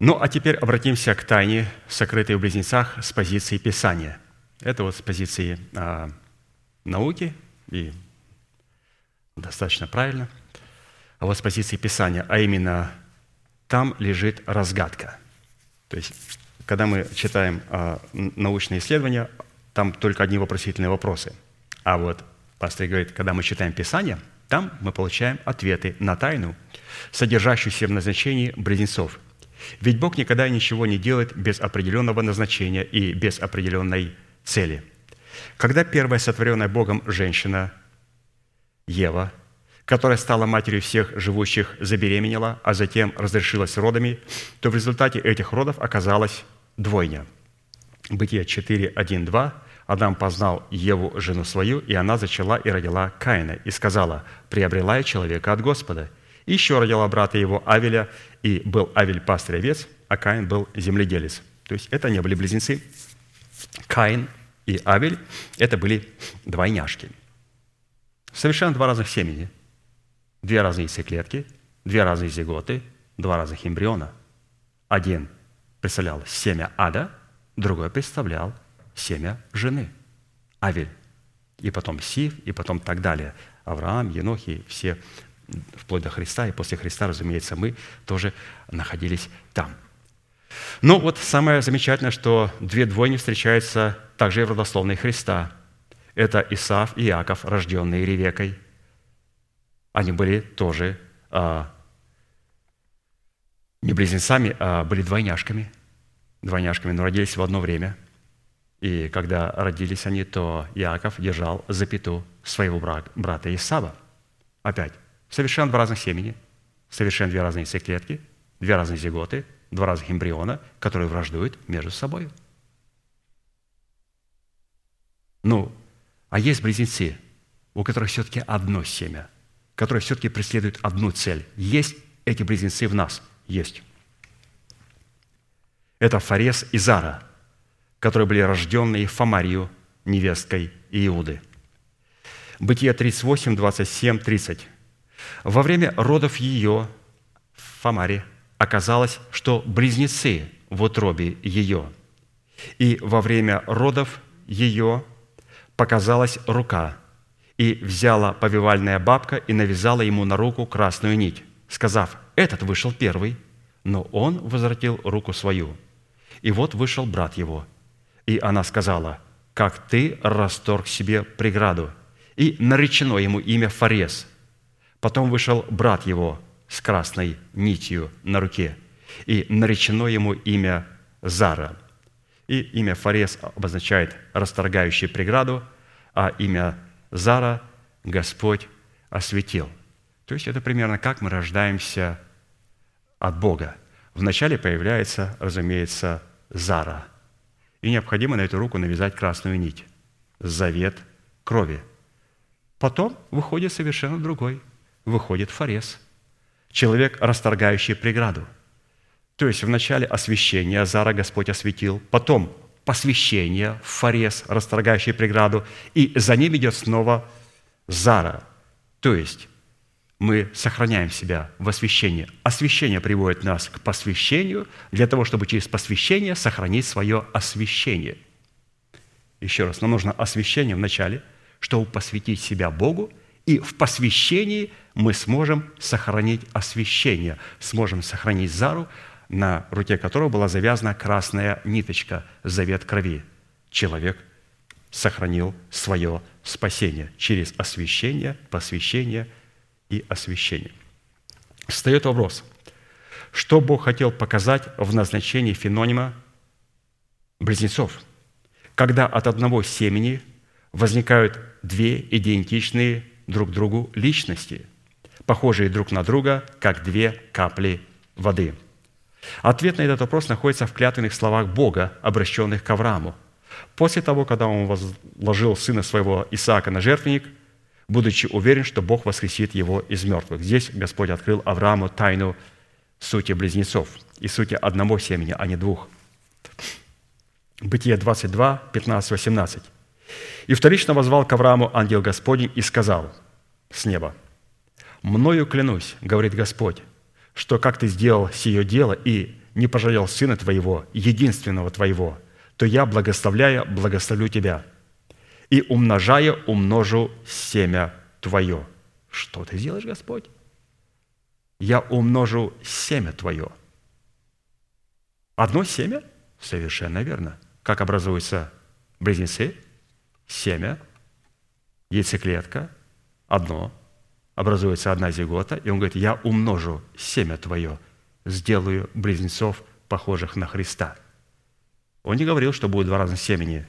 Ну, а теперь обратимся к тайне, сокрытой в близнецах, с позиции Писания. Это вот с позиции а, науки, и достаточно правильно. А вот с позиции Писания, а именно там лежит разгадка. То есть, когда мы читаем а, научные исследования, там только одни вопросительные вопросы. А вот пастор говорит, когда мы читаем Писание, там мы получаем ответы на тайну, содержащуюся в назначении близнецов – ведь Бог никогда ничего не делает без определенного назначения и без определенной цели. Когда первая сотворенная Богом женщина, Ева, которая стала матерью всех живущих, забеременела, а затем разрешилась родами, то в результате этих родов оказалась двойня. Бытие 4, 1, 2. Адам познал Еву, жену свою, и она зачала и родила Каина, и сказала, «Приобрела я человека от Господа». Еще родила брата его Авеля, и был Авель пастырь овец, а Каин был земледелец. То есть это не были близнецы. Каин и Авель – это были двойняшки. Совершенно два разных семени. Две разные яйцеклетки, две разные зиготы, два разных эмбриона. Один представлял семя ада, другой представлял семя жены, Авель. И потом Сив, и потом так далее. Авраам, Енох и все вплоть до Христа, и после Христа, разумеется, мы тоже находились там. Но вот самое замечательное, что две двойни встречаются также и в родословной Христа. Это Исаав и Иаков, рожденные Ревекой. Они были тоже а, не близнецами, а были двойняшками. Двойняшками, но родились в одно время. И когда родились они, то Иаков держал запяту своего брата Исава. Опять Совершенно два разных семени, совершенно две разные яйцеклетки, две разные зиготы, два разных эмбриона, которые враждуют между собой. Ну, а есть близнецы, у которых все-таки одно семя, которые все-таки преследуют одну цель. Есть эти близнецы в нас? Есть. Это Фарес и Зара, которые были рожденные Фомарию, невесткой Иуды. Бытие 38, 27, 30. Во время родов ее, Фомаре, оказалось, что близнецы в утробе ее. И во время родов ее показалась рука, и взяла повивальная бабка и навязала ему на руку красную нить, сказав, «Этот вышел первый». Но он возвратил руку свою. И вот вышел брат его. И она сказала, «Как ты расторг себе преграду». И наречено ему имя Фарес. Потом вышел брат его с красной нитью на руке. И наречено ему имя Зара – и имя Фарес обозначает расторгающий преграду, а имя Зара Господь осветил. То есть это примерно как мы рождаемся от Бога. Вначале появляется, разумеется, Зара. И необходимо на эту руку навязать красную нить. Завет крови. Потом выходит совершенно другой. Выходит Фарес. Человек, расторгающий преграду – то есть вначале освящение Азара Господь осветил, потом посвящение, фарес, расторгающий преграду, и за ним идет снова Зара. То есть мы сохраняем себя в освящении. Освящение приводит нас к посвящению для того, чтобы через посвящение сохранить свое освящение. Еще раз, нам нужно освящение вначале, чтобы посвятить себя Богу, и в посвящении мы сможем сохранить освящение, сможем сохранить Зару, на руке которого была завязана красная ниточка, завет крови. Человек сохранил свое спасение через освящение, посвящение и освящение. Встает вопрос, что Бог хотел показать в назначении фенонима близнецов, когда от одного семени возникают две идентичные друг другу личности, похожие друг на друга, как две капли воды – Ответ на этот вопрос находится в клятвенных словах Бога, обращенных к Аврааму. После того, когда он возложил сына своего Исаака на жертвенник, будучи уверен, что Бог воскресит его из мертвых. Здесь Господь открыл Аврааму тайну сути близнецов и сути одного семени, а не двух. Бытие 22, 15, 18. «И вторично возвал к Аврааму ангел Господень и сказал с неба, «Мною клянусь, — говорит Господь, что как ты сделал сие дело и не пожалел сына твоего, единственного твоего, то я, благословляя, благословлю тебя, и умножая, умножу семя твое». Что ты сделаешь, Господь? Я умножу семя твое. Одно семя? Совершенно верно. Как образуются близнецы? Семя, яйцеклетка, одно – образуется одна зигота, и он говорит, я умножу семя твое, сделаю близнецов, похожих на Христа. Он не говорил, что будет два разных семени,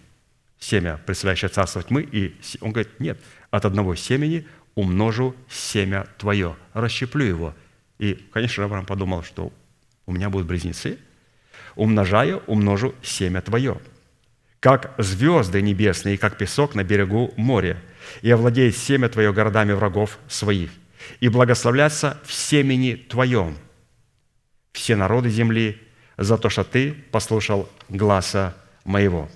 семя, представляющее царство тьмы, и он говорит, нет, от одного семени умножу семя твое, расщеплю его. И, конечно, Авраам подумал, что у меня будут близнецы, умножая, умножу семя твое. Как звезды небесные, как песок на берегу моря – и овладеет семя Твое городами врагов своих, и благословляться в семени Твоем все народы земли за то, что Ты послушал гласа моего».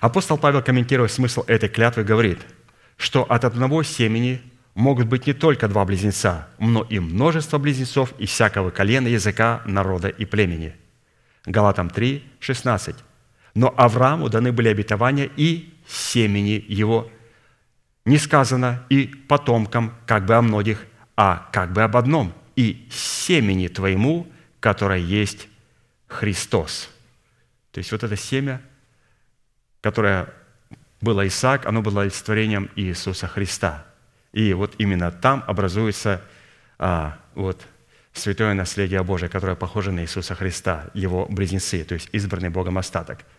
Апостол Павел, комментируя смысл этой клятвы, говорит, что от одного семени могут быть не только два близнеца, но и множество близнецов из всякого колена, языка, народа и племени. Галатам 3, 16. Но Аврааму даны были обетования и семени его. Не сказано и потомкам, как бы о многих, а как бы об одном, и семени твоему, которое есть Христос. То есть вот это семя, которое было Исаак, оно было олицетворением Иисуса Христа. И вот именно там образуется а, вот, святое наследие Божие, которое похоже на Иисуса Христа, его близнецы, то есть избранный Богом остаток –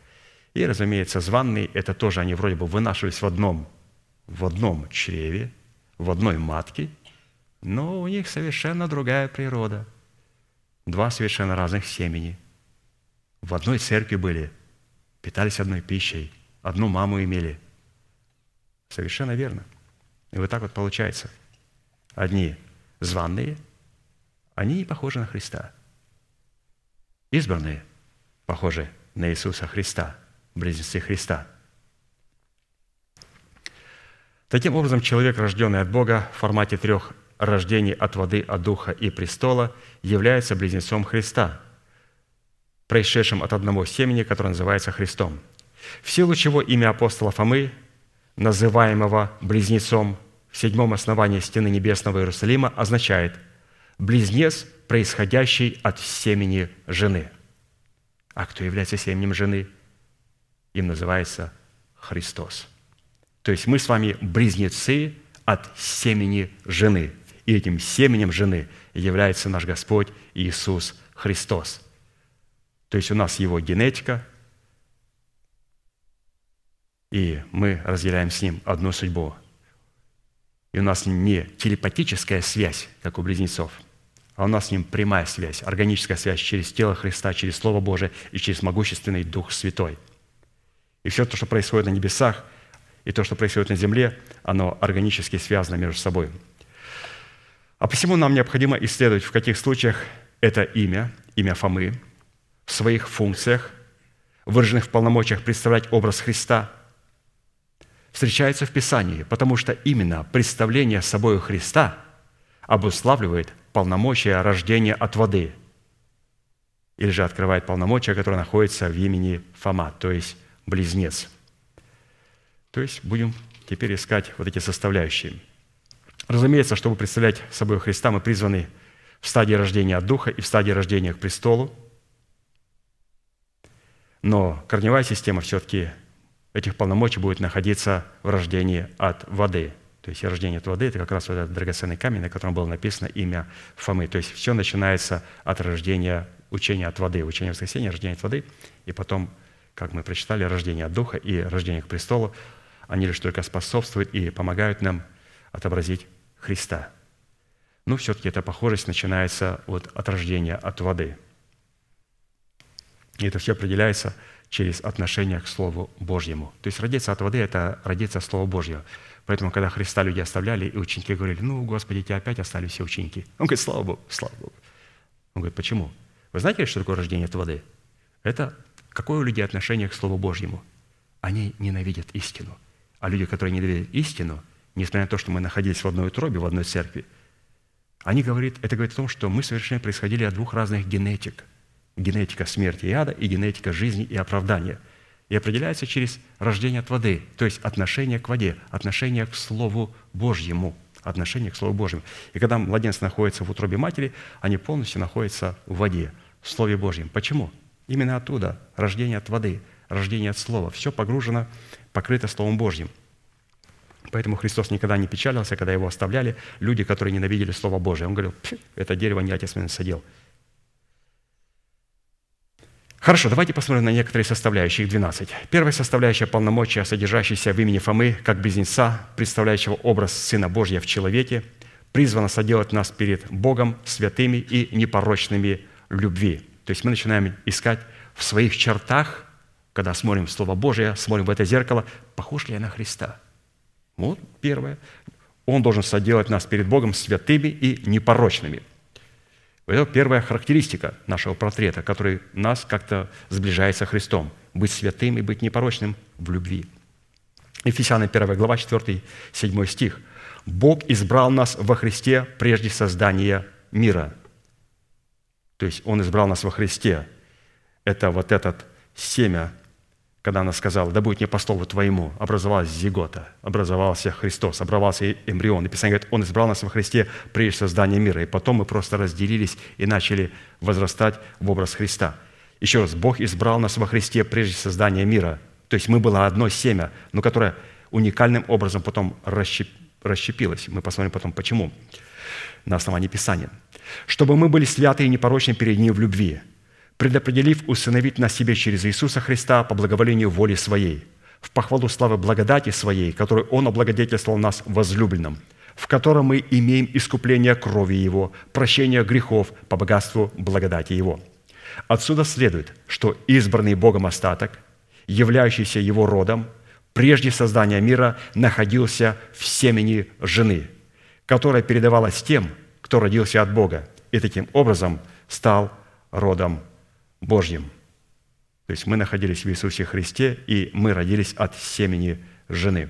и, разумеется, званные – это тоже они вроде бы вынашивались в одном, в одном чреве, в одной матке, но у них совершенно другая природа. Два совершенно разных семени. В одной церкви были, питались одной пищей, одну маму имели. Совершенно верно. И вот так вот получается. Одни званные, они не похожи на Христа. Избранные похожи на Иисуса Христа, близнецы Христа. Таким образом, человек, рожденный от Бога в формате трех рождений от воды, от Духа и престола, является близнецом Христа, происшедшим от одного семени, которое называется Христом. В силу чего имя апостола Фомы, называемого близнецом в седьмом основании стены небесного Иерусалима, означает «близнец, происходящий от семени жены». А кто является семенем жены? Им называется Христос. То есть мы с вами близнецы от семени жены. И этим семенем жены является наш Господь Иисус Христос. То есть у нас его генетика, и мы разделяем с ним одну судьбу. И у нас не телепатическая связь, как у близнецов, а у нас с ним прямая связь, органическая связь через тело Христа, через Слово Божие и через могущественный Дух Святой. И все то, что происходит на небесах, и то, что происходит на земле, оно органически связано между собой. А посему нам необходимо исследовать, в каких случаях это имя, имя Фомы, в своих функциях, выраженных в полномочиях представлять образ Христа, встречается в Писании, потому что именно представление собой Христа обуславливает полномочия рождения от воды, или же открывает полномочия, которые находятся в имени Фома, то есть близнец. То есть будем теперь искать вот эти составляющие. Разумеется, чтобы представлять собой Христа, мы призваны в стадии рождения от Духа и в стадии рождения к престолу. Но корневая система все-таки этих полномочий будет находиться в рождении от воды. То есть рождение от воды – это как раз вот этот драгоценный камень, на котором было написано имя Фомы. То есть все начинается от рождения учения от воды, учения воскресения, рождения от воды, и потом, как мы прочитали, рождение от Духа и рождение к престолу, они лишь только способствуют и помогают нам отобразить Христа. Но все-таки эта похожесть начинается вот от рождения от воды. И это все определяется – через отношение к Слову Божьему. То есть родиться от воды – это родиться от Слова Божьего. Поэтому, когда Христа люди оставляли, и ученики говорили, ну, Господи, тебя опять остались все ученики. Он говорит, слава Богу, слава Богу. Он говорит, почему? Вы знаете, что такое рождение от воды? Это какое у людей отношение к Слову Божьему? Они ненавидят истину. А люди, которые ненавидят истину, несмотря на то, что мы находились в одной утробе, в одной церкви, они говорят, это говорит о том, что мы совершенно происходили от двух разных генетик – генетика смерти и ада и генетика жизни и оправдания. И определяется через рождение от воды, то есть отношение к воде, отношение к Слову Божьему, отношение к Слову Божьему. И когда младенец находится в утробе матери, они полностью находятся в воде, в Слове Божьем. Почему? Именно оттуда рождение от воды, рождение от Слова. Все погружено, покрыто Словом Божьим. Поэтому Христос никогда не печалился, когда его оставляли люди, которые ненавидели Слово Божие. Он говорил, это дерево не отец меня садил. Хорошо, давайте посмотрим на некоторые составляющие, их 12. Первая составляющая полномочия, содержащаяся в имени Фомы, как близнеца, представляющего образ Сына Божьего в человеке, призвана соделать нас перед Богом святыми и непорочными любви. То есть мы начинаем искать в своих чертах, когда смотрим в Слово Божие, смотрим в это зеркало, похож ли я на Христа. Вот первое. Он должен соделать нас перед Богом святыми и непорочными – это первая характеристика нашего портрета, который нас как-то сближает со Христом. Быть святым и быть непорочным в любви. Ефесяны 1 глава 4, 7 стих. «Бог избрал нас во Христе прежде создания мира». То есть Он избрал нас во Христе. Это вот этот семя когда она сказала, да будет не по слову твоему, образовалась зигота, образовался Христос, образовался эмбрион. И Писание говорит, Он избрал нас во Христе прежде создания мира. И потом мы просто разделились и начали возрастать в образ Христа. Еще раз, Бог избрал нас во Христе прежде создания мира. То есть мы было одно семя, но которое уникальным образом потом расщеп, расщепилось. Мы посмотрим потом, почему. На основании Писания. «Чтобы мы были святы и непорочны перед Ним в любви, предопределив усыновить нас себе через Иисуса Христа по благоволению воли Своей, в похвалу славы благодати Своей, которую Он облагодетельствовал нас возлюбленным, в котором мы имеем искупление крови Его, прощение грехов по богатству благодати Его. Отсюда следует, что избранный Богом остаток являющийся его родом, прежде создания мира находился в семени жены, которая передавалась тем, кто родился от Бога, и таким образом стал родом Божьим. То есть мы находились в Иисусе Христе, и мы родились от семени жены.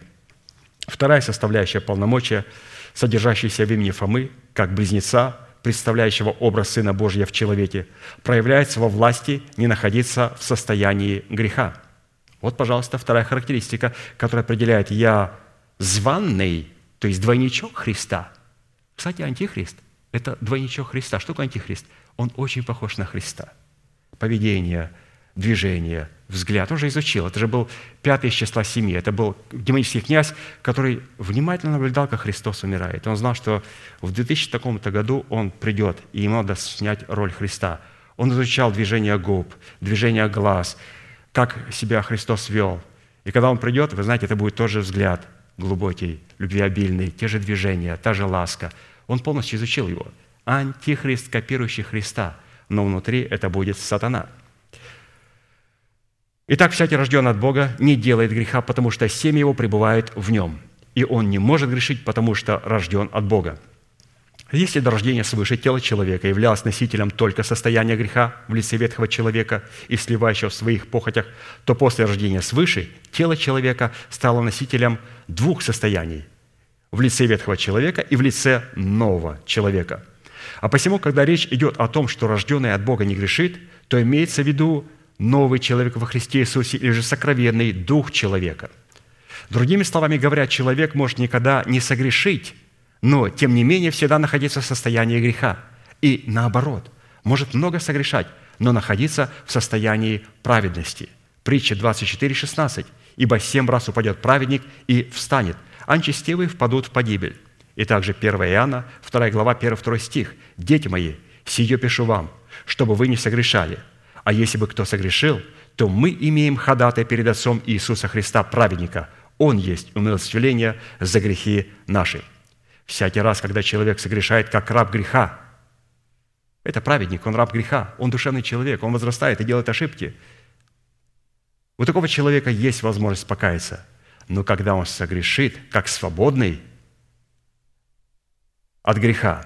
Вторая составляющая полномочия, содержащаяся в имени Фомы, как близнеца, представляющего образ Сына Божьего в человеке, проявляется во власти не находиться в состоянии греха. Вот, пожалуйста, вторая характеристика, которая определяет «я званный», то есть двойничок Христа. Кстати, антихрист – это двойничок Христа. Что такое антихрист? Он очень похож на Христа. Поведение – движение, взгляд. Он же изучил. Это же был пятый из числа семьи. Это был демонический князь, который внимательно наблюдал, как Христос умирает. Он знал, что в 2000 таком-то году он придет, и ему надо снять роль Христа. Он изучал движение губ, движение глаз, как себя Христос вел. И когда он придет, вы знаете, это будет тот же взгляд глубокий, любвеобильный, те же движения, та же ласка. Он полностью изучил его. Антихрист, копирующий Христа, но внутри это будет сатана – Итак, всякий рожден от Бога не делает греха, потому что семя его пребывает в нем, и он не может грешить, потому что рожден от Бога. Если до рождения свыше тело человека являлось носителем только состояния греха в лице ветхого человека и сливающего в своих похотях, то после рождения свыше тело человека стало носителем двух состояний – в лице ветхого человека и в лице нового человека. А посему, когда речь идет о том, что рожденный от Бога не грешит, то имеется в виду новый человек во Христе Иисусе или же сокровенный дух человека. Другими словами говоря, человек может никогда не согрешить, но, тем не менее, всегда находиться в состоянии греха. И наоборот, может много согрешать, но находиться в состоянии праведности. Притча 24:16. «Ибо семь раз упадет праведник и встанет, а нечестивые впадут в погибель». И также 1 Иоанна, 2 глава, 1-2 стих. «Дети мои, сие пишу вам, чтобы вы не согрешали. А если бы кто согрешил, то мы имеем ходатай перед Отцом Иисуса Христа, праведника. Он есть умилостивление за грехи наши. Всякий раз, когда человек согрешает как раб греха, это праведник, он раб греха, он душевный человек, он возрастает и делает ошибки. У такого человека есть возможность покаяться. Но когда он согрешит, как свободный от греха,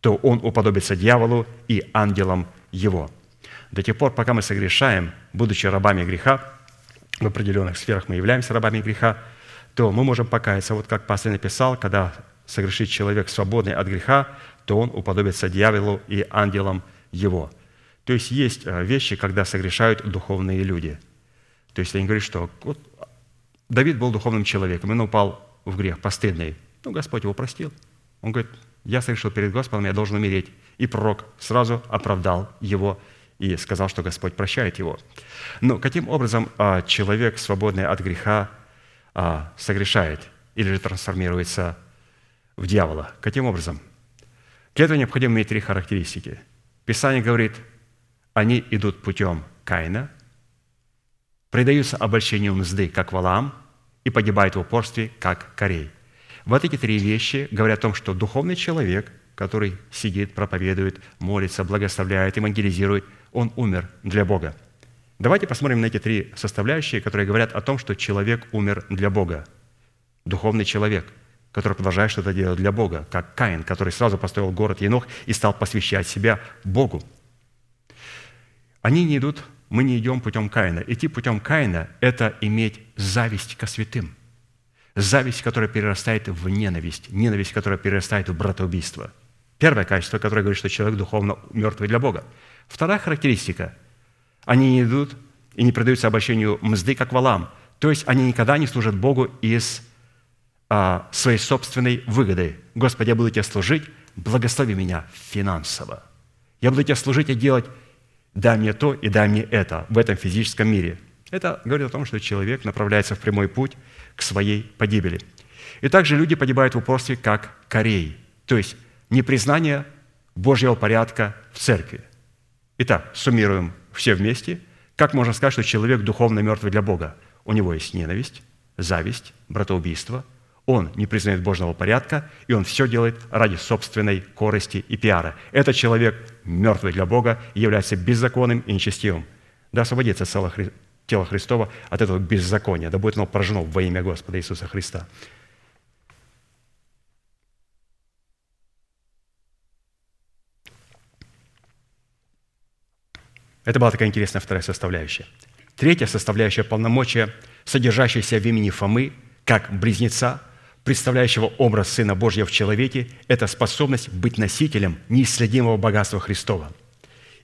то он уподобится дьяволу и ангелам его – до тех пор, пока мы согрешаем, будучи рабами греха, в определенных сферах мы являемся рабами греха, то мы можем покаяться. Вот как пастор написал, когда согрешит человек свободный от греха, то он уподобится дьяволу и ангелам его. То есть есть э, вещи, когда согрешают духовные люди. То есть они говорят, что вот Давид был духовным человеком, он упал в грех постыдный. Ну, Господь его простил. Он говорит, я согрешил перед Господом, я должен умереть. И пророк сразу оправдал его и сказал, что Господь прощает его. Но каким образом а, человек, свободный от греха, а, согрешает или же трансформируется в дьявола? Каким образом? Для этого необходимо иметь три характеристики. Писание говорит, они идут путем Каина, предаются обольщению мзды, как Валаам, и погибают в упорстве, как Корей. Вот эти три вещи говорят о том, что духовный человек, который сидит, проповедует, молится, благословляет, евангелизирует – он умер для Бога. Давайте посмотрим на эти три составляющие, которые говорят о том, что человек умер для Бога. Духовный человек, который продолжает что-то делать для Бога, как Каин, который сразу построил город Енох и стал посвящать себя Богу. Они не идут, мы не идем путем Каина. Идти путем Каина – это иметь зависть ко святым. Зависть, которая перерастает в ненависть. Ненависть, которая перерастает в братоубийство. Первое качество, которое говорит, что человек духовно мертвый для Бога. Вторая характеристика – они не идут и не предаются обольщению мзды, как валам. То есть они никогда не служат Богу из а, своей собственной выгоды. Господи, я буду тебе служить, благослови меня финансово. Я буду тебе служить и делать, дай мне то и дай мне это в этом физическом мире. Это говорит о том, что человек направляется в прямой путь к своей погибели. И также люди погибают в упорстве, как Корей, то есть непризнание Божьего порядка в церкви. Итак, суммируем все вместе. Как можно сказать, что человек духовно мертвый для Бога? У него есть ненависть, зависть, братоубийство. Он не признает Божьего порядка, и он все делает ради собственной корости и пиара. Этот человек мертвый для Бога является беззаконным и нечестивым. Да освободится целое тело Христова от этого беззакония. Да будет оно поражено во имя Господа Иисуса Христа. Это была такая интересная вторая составляющая. Третья составляющая полномочия, содержащаяся в имени Фомы, как близнеца, представляющего образ Сына Божьего в человеке, это способность быть носителем неисследимого богатства Христова.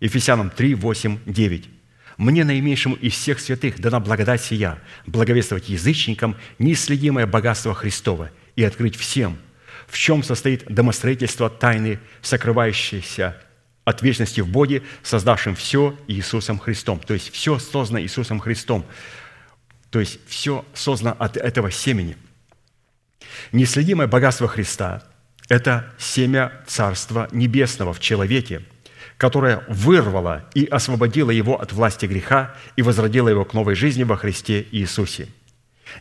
Ефесянам 3, 8, 9. «Мне, наименьшему из всех святых, дана благодать сия, благовествовать язычникам неисследимое богатство Христова и открыть всем, в чем состоит домостроительство тайны, сокрывающейся от вечности в Боге, создавшим все Иисусом Христом. То есть все создано Иисусом Христом. То есть все создано от этого семени. Неследимое богатство Христа – это семя Царства Небесного в человеке, которое вырвало и освободило его от власти греха и возродило его к новой жизни во Христе Иисусе.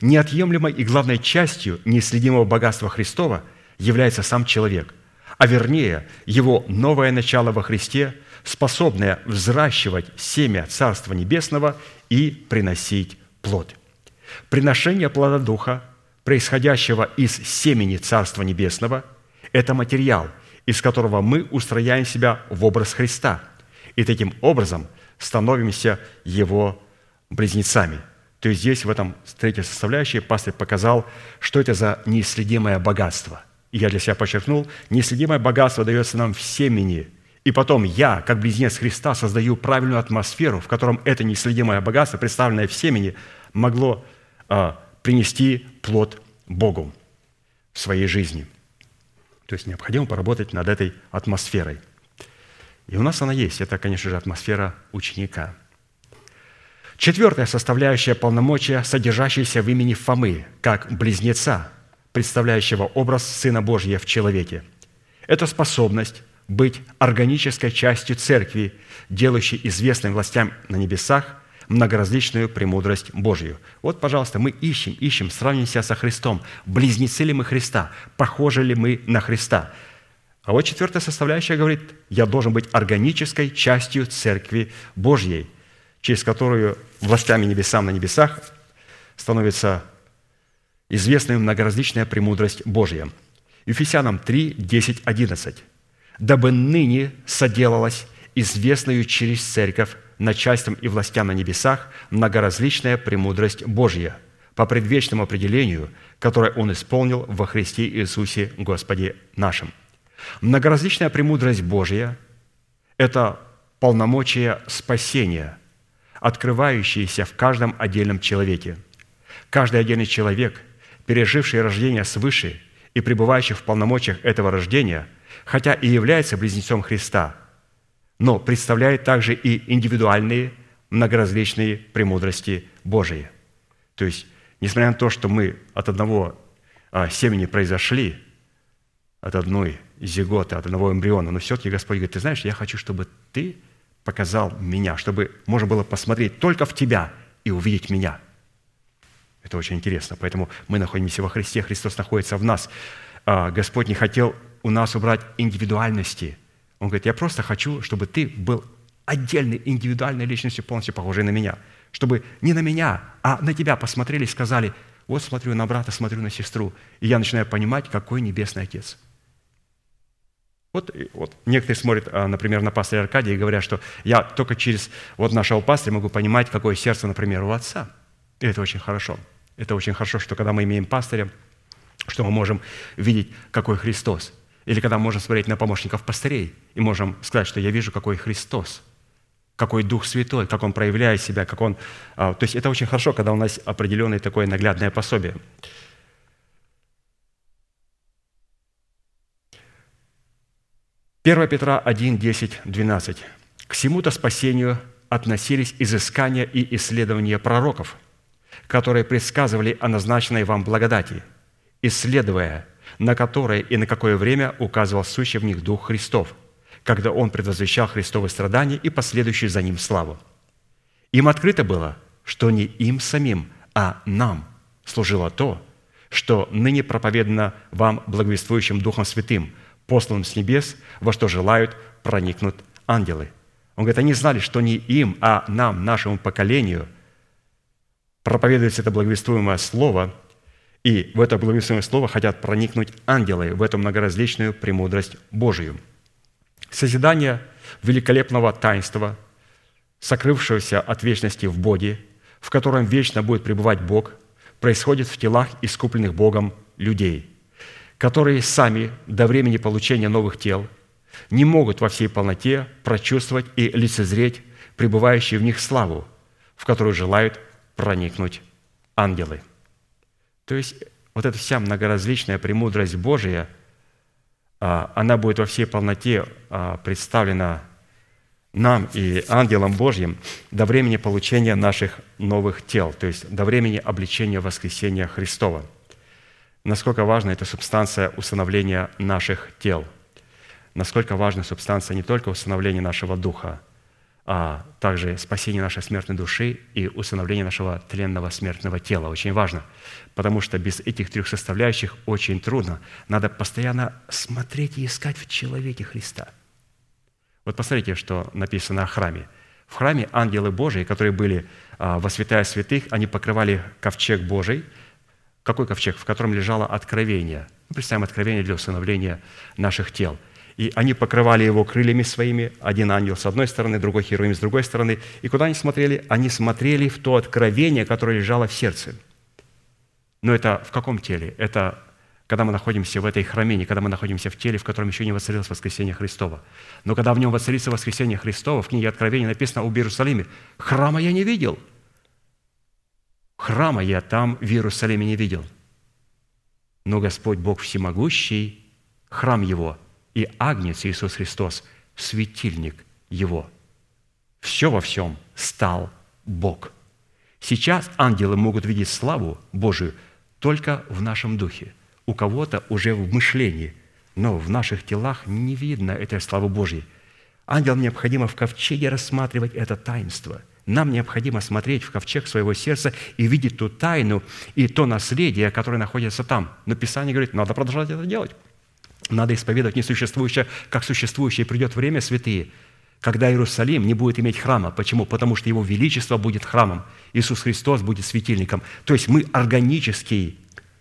Неотъемлемой и главной частью неследимого богатства Христова является сам человек – а вернее его новое начало во Христе, способное взращивать семя Царства Небесного и приносить плод. Приношение плода Духа, происходящего из семени Царства Небесного, это материал, из которого мы устрояем себя в образ Христа, и таким образом становимся Его близнецами. То есть здесь, в этом третьей составляющей, пастор показал, что это за неисследимое богатство – и я для себя подчеркнул, неследимое богатство дается нам в семени. И потом я, как близнец Христа, создаю правильную атмосферу, в котором это неследимое богатство, представленное в семени, могло а, принести плод Богу в своей жизни. То есть необходимо поработать над этой атмосферой. И у нас она есть. Это, конечно же, атмосфера ученика. Четвертая составляющая полномочия, содержащаяся в имени Фомы, как близнеца, представляющего образ Сына Божьего в человеке. Это способность быть органической частью церкви, делающей известным властям на небесах многоразличную премудрость Божью. Вот, пожалуйста, мы ищем, ищем, сравниваем себя со Христом. Близнецы ли мы Христа? Похожи ли мы на Христа? А вот четвертая составляющая говорит, я должен быть органической частью Церкви Божьей, через которую властями небесам на небесах становится известная многоразличная премудрость Божья. Ефесянам 3, 10, 11. «Дабы ныне соделалась известную через церковь начальством и властям на небесах многоразличная премудрость Божья по предвечному определению, которое Он исполнил во Христе Иисусе Господе нашим». Многоразличная премудрость Божья – это полномочия спасения, открывающиеся в каждом отдельном человеке. Каждый отдельный человек – переживший рождение свыше и пребывающий в полномочиях этого рождения, хотя и является близнецом Христа, но представляет также и индивидуальные многоразличные премудрости Божии. То есть, несмотря на то, что мы от одного а, семени произошли, от одной зиготы, от одного эмбриона, но все-таки Господь говорит, ты знаешь, я хочу, чтобы ты показал меня, чтобы можно было посмотреть только в тебя и увидеть меня – это очень интересно. Поэтому мы находимся во Христе, Христос находится в нас. А, Господь не хотел у нас убрать индивидуальности. Он говорит, я просто хочу, чтобы ты был отдельной индивидуальной личностью, полностью похожей на меня. Чтобы не на меня, а на тебя посмотрели и сказали, вот смотрю на брата, смотрю на сестру, и я начинаю понимать, какой небесный Отец. Вот, вот некоторые смотрят, а, например, на пастыря Аркадия и говорят, что я только через вот нашего пастыря могу понимать, какое сердце, например, у отца. И это очень хорошо. Это очень хорошо, что когда мы имеем пастыря, что мы можем видеть, какой Христос. Или когда мы можем смотреть на помощников пастырей и можем сказать, что я вижу, какой Христос, какой Дух Святой, как Он проявляет себя, как Он... А, то есть это очень хорошо, когда у нас определенное такое наглядное пособие. Первое Петра 1, 10, 12. «К всему-то спасению относились изыскания и исследования пророков, которые предсказывали о назначенной вам благодати, исследуя, на которое и на какое время указывал сущий в них Дух Христов, когда Он предвозвещал Христовы страдания и последующую за Ним славу. Им открыто было, что не им самим, а нам служило то, что ныне проповедано вам благовествующим Духом Святым, посланным с небес, во что желают проникнуть ангелы. Он говорит, они знали, что не им, а нам, нашему поколению – проповедуется это благовествуемое слово, и в это благовествуемое слово хотят проникнуть ангелы в эту многоразличную премудрость Божию. Созидание великолепного таинства, сокрывшегося от вечности в Боге, в котором вечно будет пребывать Бог, происходит в телах искупленных Богом людей, которые сами до времени получения новых тел не могут во всей полноте прочувствовать и лицезреть пребывающую в них славу, в которую желают проникнуть ангелы. То есть вот эта вся многоразличная премудрость Божия, а, она будет во всей полноте а, представлена нам и ангелам Божьим до времени получения наших новых тел, то есть до времени обличения воскресения Христова. Насколько важна эта субстанция установления наших тел. Насколько важна субстанция не только установления нашего духа, а также спасение нашей смертной души и усыновление нашего тленного смертного тела. Очень важно, потому что без этих трех составляющих очень трудно. Надо постоянно смотреть и искать в человеке Христа. Вот посмотрите, что написано о храме. В храме ангелы Божии, которые были а, во святая святых, они покрывали ковчег Божий. Какой ковчег? В котором лежало откровение. Мы представим откровение для усыновления наших тел – и они покрывали его крыльями своими, один ангел с одной стороны, другой херувим с другой стороны. И куда они смотрели? Они смотрели в то откровение, которое лежало в сердце. Но это в каком теле? Это когда мы находимся в этой храмине, когда мы находимся в теле, в котором еще не воцарилось воскресение Христова. Но когда в нем воцарится воскресение Христова, в книге Откровения написано об Иерусалиме, храма я не видел. Храма я там в Иерусалиме не видел. Но Господь Бог Всемогущий, храм Его – и Агнец Иисус Христос, светильник Его. Все во всем стал Бог. Сейчас ангелы могут видеть славу Божию только в нашем духе. У кого-то уже в мышлении, но в наших телах не видно этой славы Божьей. Ангелам необходимо в ковчеге рассматривать это таинство. Нам необходимо смотреть в ковчег своего сердца и видеть ту тайну и то наследие, которое находится там. Но Писание говорит, надо продолжать это делать. Надо исповедовать несуществующее, как существующее. Придет время, святые, когда Иерусалим не будет иметь храма. Почему? Потому что Его Величество будет храмом. Иисус Христос будет светильником. То есть мы органический,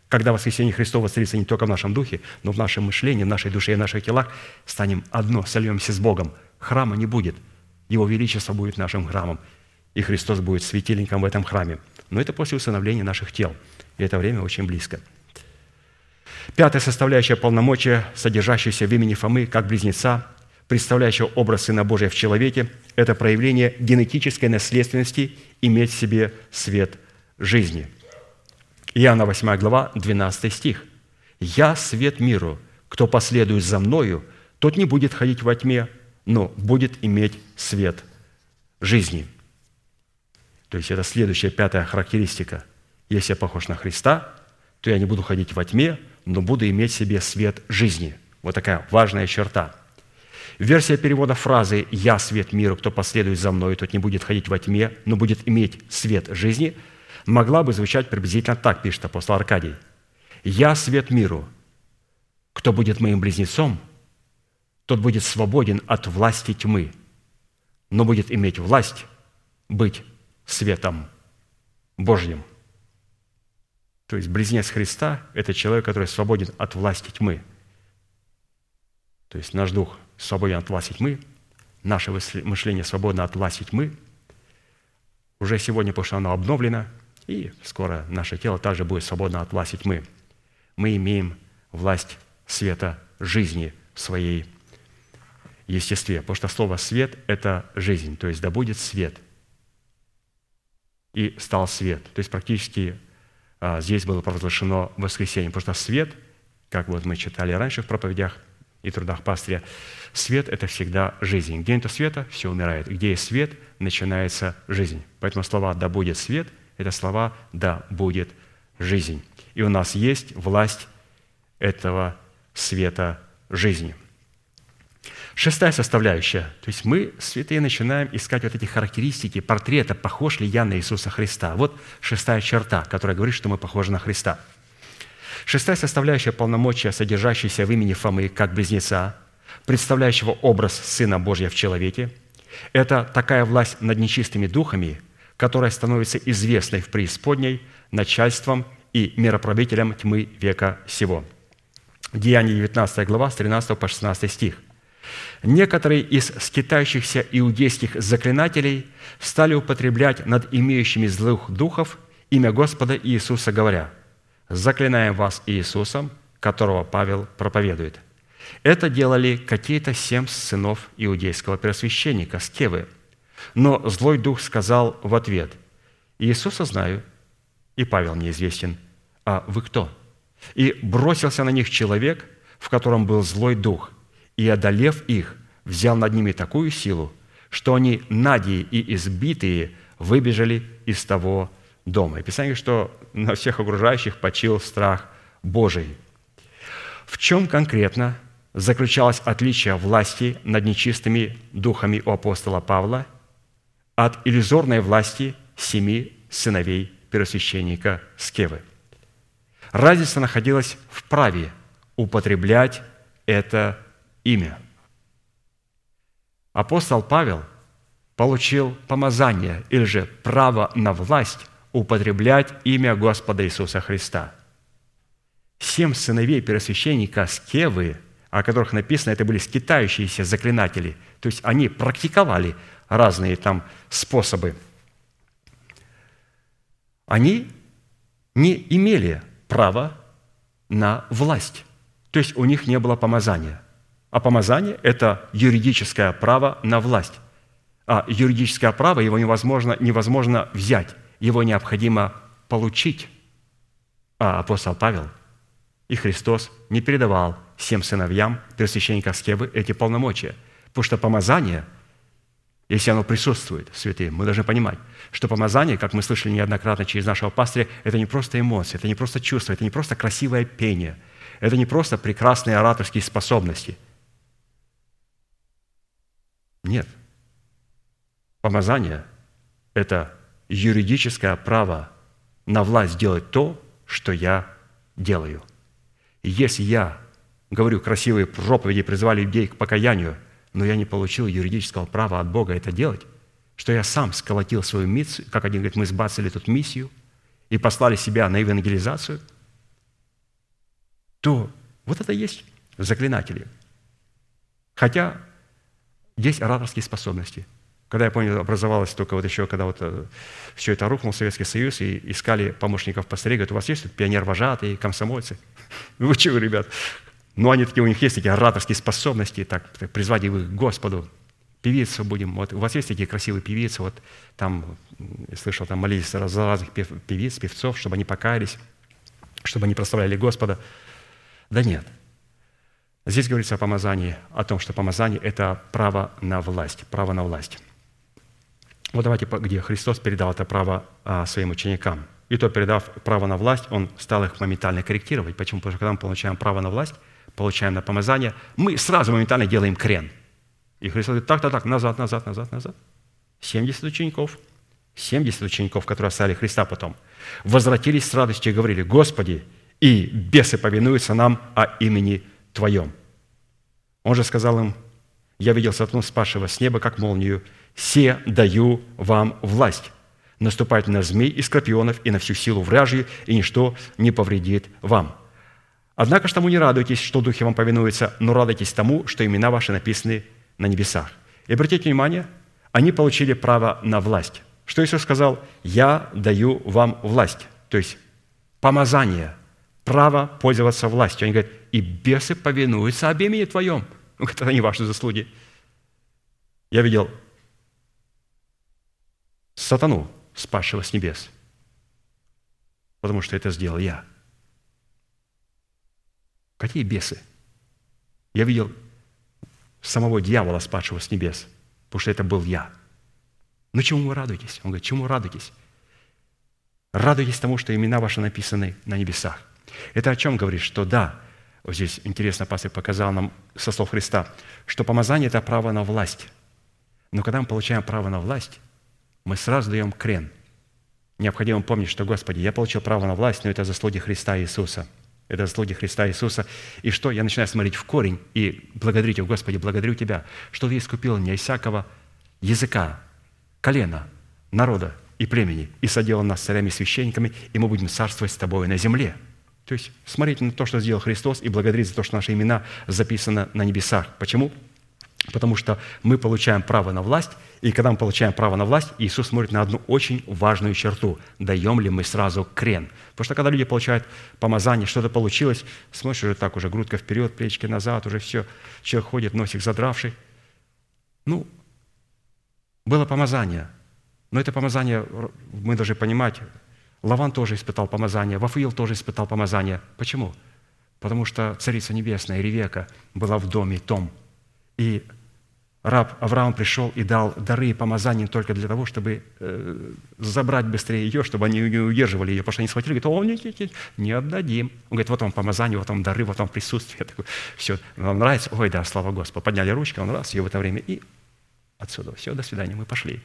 когда воскресение Христова воцарится не только в нашем духе, но в нашем мышлении, в нашей душе и в наших телах, станем одно, сольемся с Богом. Храма не будет. Его Величество будет нашим храмом. И Христос будет светильником в этом храме. Но это после усыновления наших тел. И это время очень близко – Пятая составляющая полномочия, содержащаяся в имени Фомы как близнеца, представляющего образ Сына Божия в человеке, это проявление генетической наследственности иметь в себе свет жизни. Иоанна 8 глава, 12 стих. «Я свет миру, кто последует за Мною, тот не будет ходить во тьме, но будет иметь свет жизни». То есть это следующая пятая характеристика. Если я похож на Христа, то я не буду ходить во тьме, но буду иметь в себе свет жизни. Вот такая важная черта. Версия перевода фразы «Я свет миру, кто последует за мной, тот не будет ходить во тьме, но будет иметь свет жизни» могла бы звучать приблизительно так, пишет апостол Аркадий. «Я свет миру, кто будет моим близнецом, тот будет свободен от власти тьмы, но будет иметь власть быть светом Божьим». То есть близнец Христа – это человек, который свободен от власти тьмы. То есть наш дух свободен от власти тьмы, наше мышление свободно от власти тьмы. Уже сегодня, потому что оно обновлено, и скоро наше тело также будет свободно от власти тьмы. Мы имеем власть света жизни в своей естестве. Потому что слово «свет» – это жизнь, то есть «да будет свет». И стал свет. То есть практически здесь было провозглашено воскресенье. Потому что свет, как вот мы читали раньше в проповедях и трудах пастыря, свет – это всегда жизнь. Где нет света, все умирает. Где есть свет, начинается жизнь. Поэтому слова «да будет свет» – это слова «да будет жизнь». И у нас есть власть этого света жизни – Шестая составляющая. То есть мы, святые, начинаем искать вот эти характеристики, портрета, похож ли я на Иисуса Христа. Вот шестая черта, которая говорит, что мы похожи на Христа. Шестая составляющая полномочия, содержащаяся в имени Фомы как близнеца, представляющего образ Сына Божьего в человеке, это такая власть над нечистыми духами, которая становится известной в преисподней начальством и мироправителем тьмы века сего». Деяние 19 глава, с 13 по 16 стих. Некоторые из скитающихся иудейских заклинателей стали употреблять над имеющими злых духов имя Господа Иисуса, говоря, «Заклинаем вас Иисусом, которого Павел проповедует». Это делали какие-то семь сынов иудейского первосвященника, Скевы. Но злой дух сказал в ответ, «Иисуса знаю, и Павел неизвестен, а вы кто?» И бросился на них человек, в котором был злой дух, и, одолев их, взял над ними такую силу, что они, надии и избитые, выбежали из того дома. И Писание, что на всех окружающих почил страх Божий. В чем конкретно заключалось отличие власти над нечистыми духами у апостола Павла от иллюзорной власти семи сыновей первосвященника Скевы – Разница находилась в праве употреблять это имя. Апостол Павел получил помазание или же право на власть употреблять имя Господа Иисуса Христа. Семь сыновей первосвященника Скевы, о которых написано, это были скитающиеся заклинатели, то есть они практиковали разные там способы. Они не имели право на власть. То есть у них не было помазания. А помазание – это юридическое право на власть. А юридическое право, его невозможно, невозможно взять, его необходимо получить. А апостол Павел и Христос не передавал всем сыновьям первосвященника Скевы эти полномочия, потому что помазание – если оно присутствует, святые, мы должны понимать, что помазание, как мы слышали неоднократно через нашего пастыря, это не просто эмоции, это не просто чувство, это не просто красивое пение, это не просто прекрасные ораторские способности. Нет. Помазание – это юридическое право на власть делать то, что я делаю. И если я говорю красивые проповеди, призывали людей к покаянию – но я не получил юридического права от Бога это делать, что я сам сколотил свою миссию, как один говорит, мы сбацали тут миссию и послали себя на евангелизацию, то вот это есть заклинатели. Хотя есть ораторские способности. Когда я помню, образовалось только вот еще, когда вот э, все это рухнул, Советский Союз, и искали помощников пастырей, говорят, у вас есть пионер-вожатые, комсомольцы? Вы чего, ребят? Но они такие, у них есть такие ораторские способности, так призвать их к Господу. Певицу будем. Вот у вас есть такие красивые певицы, вот там, я слышал, там молились за разных певиц, певцов, чтобы они покаялись, чтобы они прославляли Господа. Да нет. Здесь говорится о помазании, о том, что помазание – это право на власть, право на власть. Вот давайте, где Христос передал это право а, своим ученикам. И то, передав право на власть, Он стал их моментально корректировать. Почему? Потому что когда мы получаем право на власть – получаем на помазание, мы сразу моментально делаем крен. И Христос говорит, так, так, назад, назад, назад, назад. 70 учеников, 70 учеников, которые оставили Христа потом, возвратились с радостью и говорили, Господи, и бесы повинуются нам о имени Твоем. Он же сказал им, я видел сатану, спасшего с неба, как молнию, «Се даю вам власть, наступать на змей и скорпионов и на всю силу вражью, и ничто не повредит вам». Однако ж тому не радуйтесь, что духи вам повинуются, но радуйтесь тому, что имена ваши написаны на небесах. И обратите внимание, они получили право на власть. Что Иисус сказал? «Я даю вам власть». То есть помазание, право пользоваться властью. Они говорят, и бесы повинуются об имени Твоем. Ну, это не ваши заслуги. Я видел сатану, спасшего с небес, потому что это сделал я – Какие бесы? Я видел самого дьявола, спадшего с небес, потому что это был я. Ну чему вы радуетесь? Он говорит, чему радуетесь? Радуйтесь тому, что имена ваши написаны на небесах. Это о чем говорит? Что да, вот здесь интересно, пастор показал нам со слов Христа, что помазание – это право на власть. Но когда мы получаем право на власть, мы сразу даем крен. Необходимо помнить, что, Господи, я получил право на власть, но это заслуги Христа Иисуса – это заслуги Христа Иисуса. И что? Я начинаю смотреть в корень и благодарить Его, Господи, благодарю Тебя, что Ты искупил меня из всякого языка, колена, народа, и племени, и соделал нас царями и священниками, и мы будем царствовать с тобой на земле». То есть смотрите на то, что сделал Христос, и благодарить за то, что наши имена записаны на небесах. Почему? Потому что мы получаем право на власть, и когда мы получаем право на власть, Иисус смотрит на одну очень важную черту. Даем ли мы сразу крен? Потому что когда люди получают помазание, что-то получилось, смотришь уже так, уже грудка вперед, плечики назад, уже все, человек ходит, носик задравший. Ну, было помазание, но это помазание, мы должны понимать, Лаван тоже испытал помазание, Вафуил тоже испытал помазание. Почему? Потому что Царица Небесная, Ревека, была в доме том – и раб Авраам пришел и дал дары и помазания только для того, чтобы э, забрать быстрее ее, чтобы они не удерживали ее, потому что они схватили, говорят, о, нет, нет, нет, не отдадим. Он говорит, вот вам помазание, вот вам дары, вот вам присутствие. Я такой, все, вам нравится? Ой, да, слава Господу. Подняли ручки, он раз, ее в это время, и отсюда, все, до свидания, мы пошли.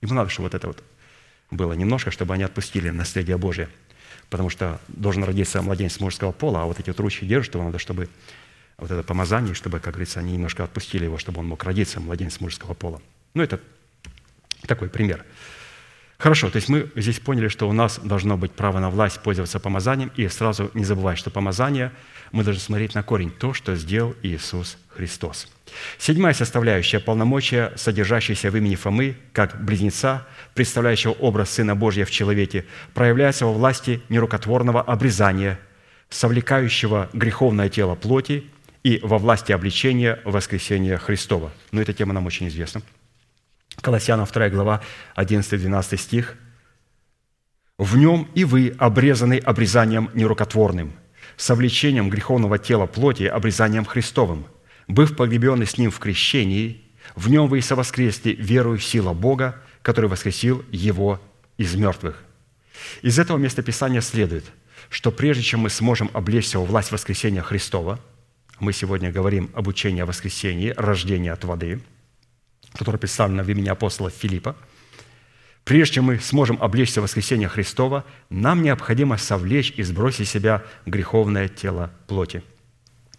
Ему надо, чтобы вот это вот было немножко, чтобы они отпустили наследие Божие. Потому что должен родиться младенец мужского пола, а вот эти вот ручки держат, его надо, чтобы вот это помазание, чтобы, как говорится, они немножко отпустили его, чтобы он мог родиться, младенец мужского пола. Ну, это такой пример. Хорошо, то есть мы здесь поняли, что у нас должно быть право на власть пользоваться помазанием, и сразу не забывать, что помазание, мы должны смотреть на корень, то, что сделал Иисус Христос. Седьмая составляющая – полномочия, содержащиеся в имени Фомы, как близнеца, представляющего образ Сына Божьего в человеке, проявляется во власти нерукотворного обрезания, совлекающего греховное тело плоти и во власти обличения воскресения Христова. Но эта тема нам очень известна. Колоссянам 2 глава, 11-12 стих. «В нем и вы обрезаны обрезанием нерукотворным, совлечением греховного тела плоти, обрезанием Христовым, быв погребены с Ним в крещении, в нем вы и совоскресли верую в силу Бога, который воскресил Его из мертвых». Из этого местописания следует, что прежде чем мы сможем облечься во власть воскресения Христова – мы сегодня говорим об учении о воскресении, рождении от воды, которое представлено в имени апостола Филиппа. Прежде чем мы сможем облечься воскресение Христова, нам необходимо совлечь и сбросить себя греховное тело плоти.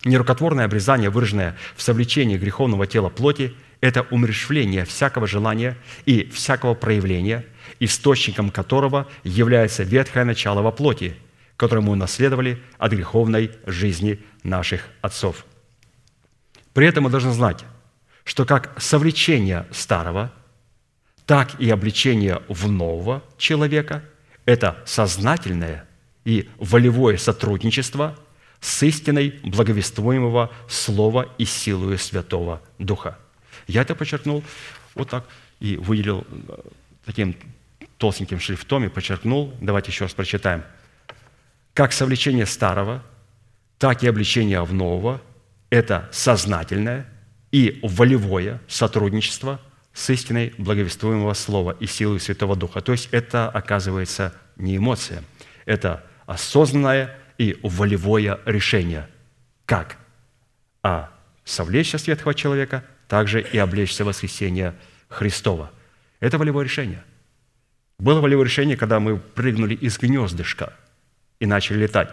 Нерукотворное обрезание, выраженное в совлечении греховного тела плоти, это умершвление всякого желания и всякого проявления, источником которого является ветхое начало во плоти – которое мы унаследовали от греховной жизни наших отцов. При этом мы должны знать, что как совлечение старого, так и обличение в нового человека – это сознательное и волевое сотрудничество с истиной благовествуемого Слова и силою Святого Духа. Я это подчеркнул вот так и выделил э, таким толстеньким шрифтом и подчеркнул. Давайте еще раз прочитаем – как совлечение старого, так и обличение в нового – это сознательное и волевое сотрудничество с истиной благовествуемого слова и силой Святого Духа. То есть это, оказывается, не эмоция, это осознанное и волевое решение. Как? А совлечься светлого человека, также и облечься в воскресение Христова. Это волевое решение. Было волевое решение, когда мы прыгнули из гнездышка – и начали летать.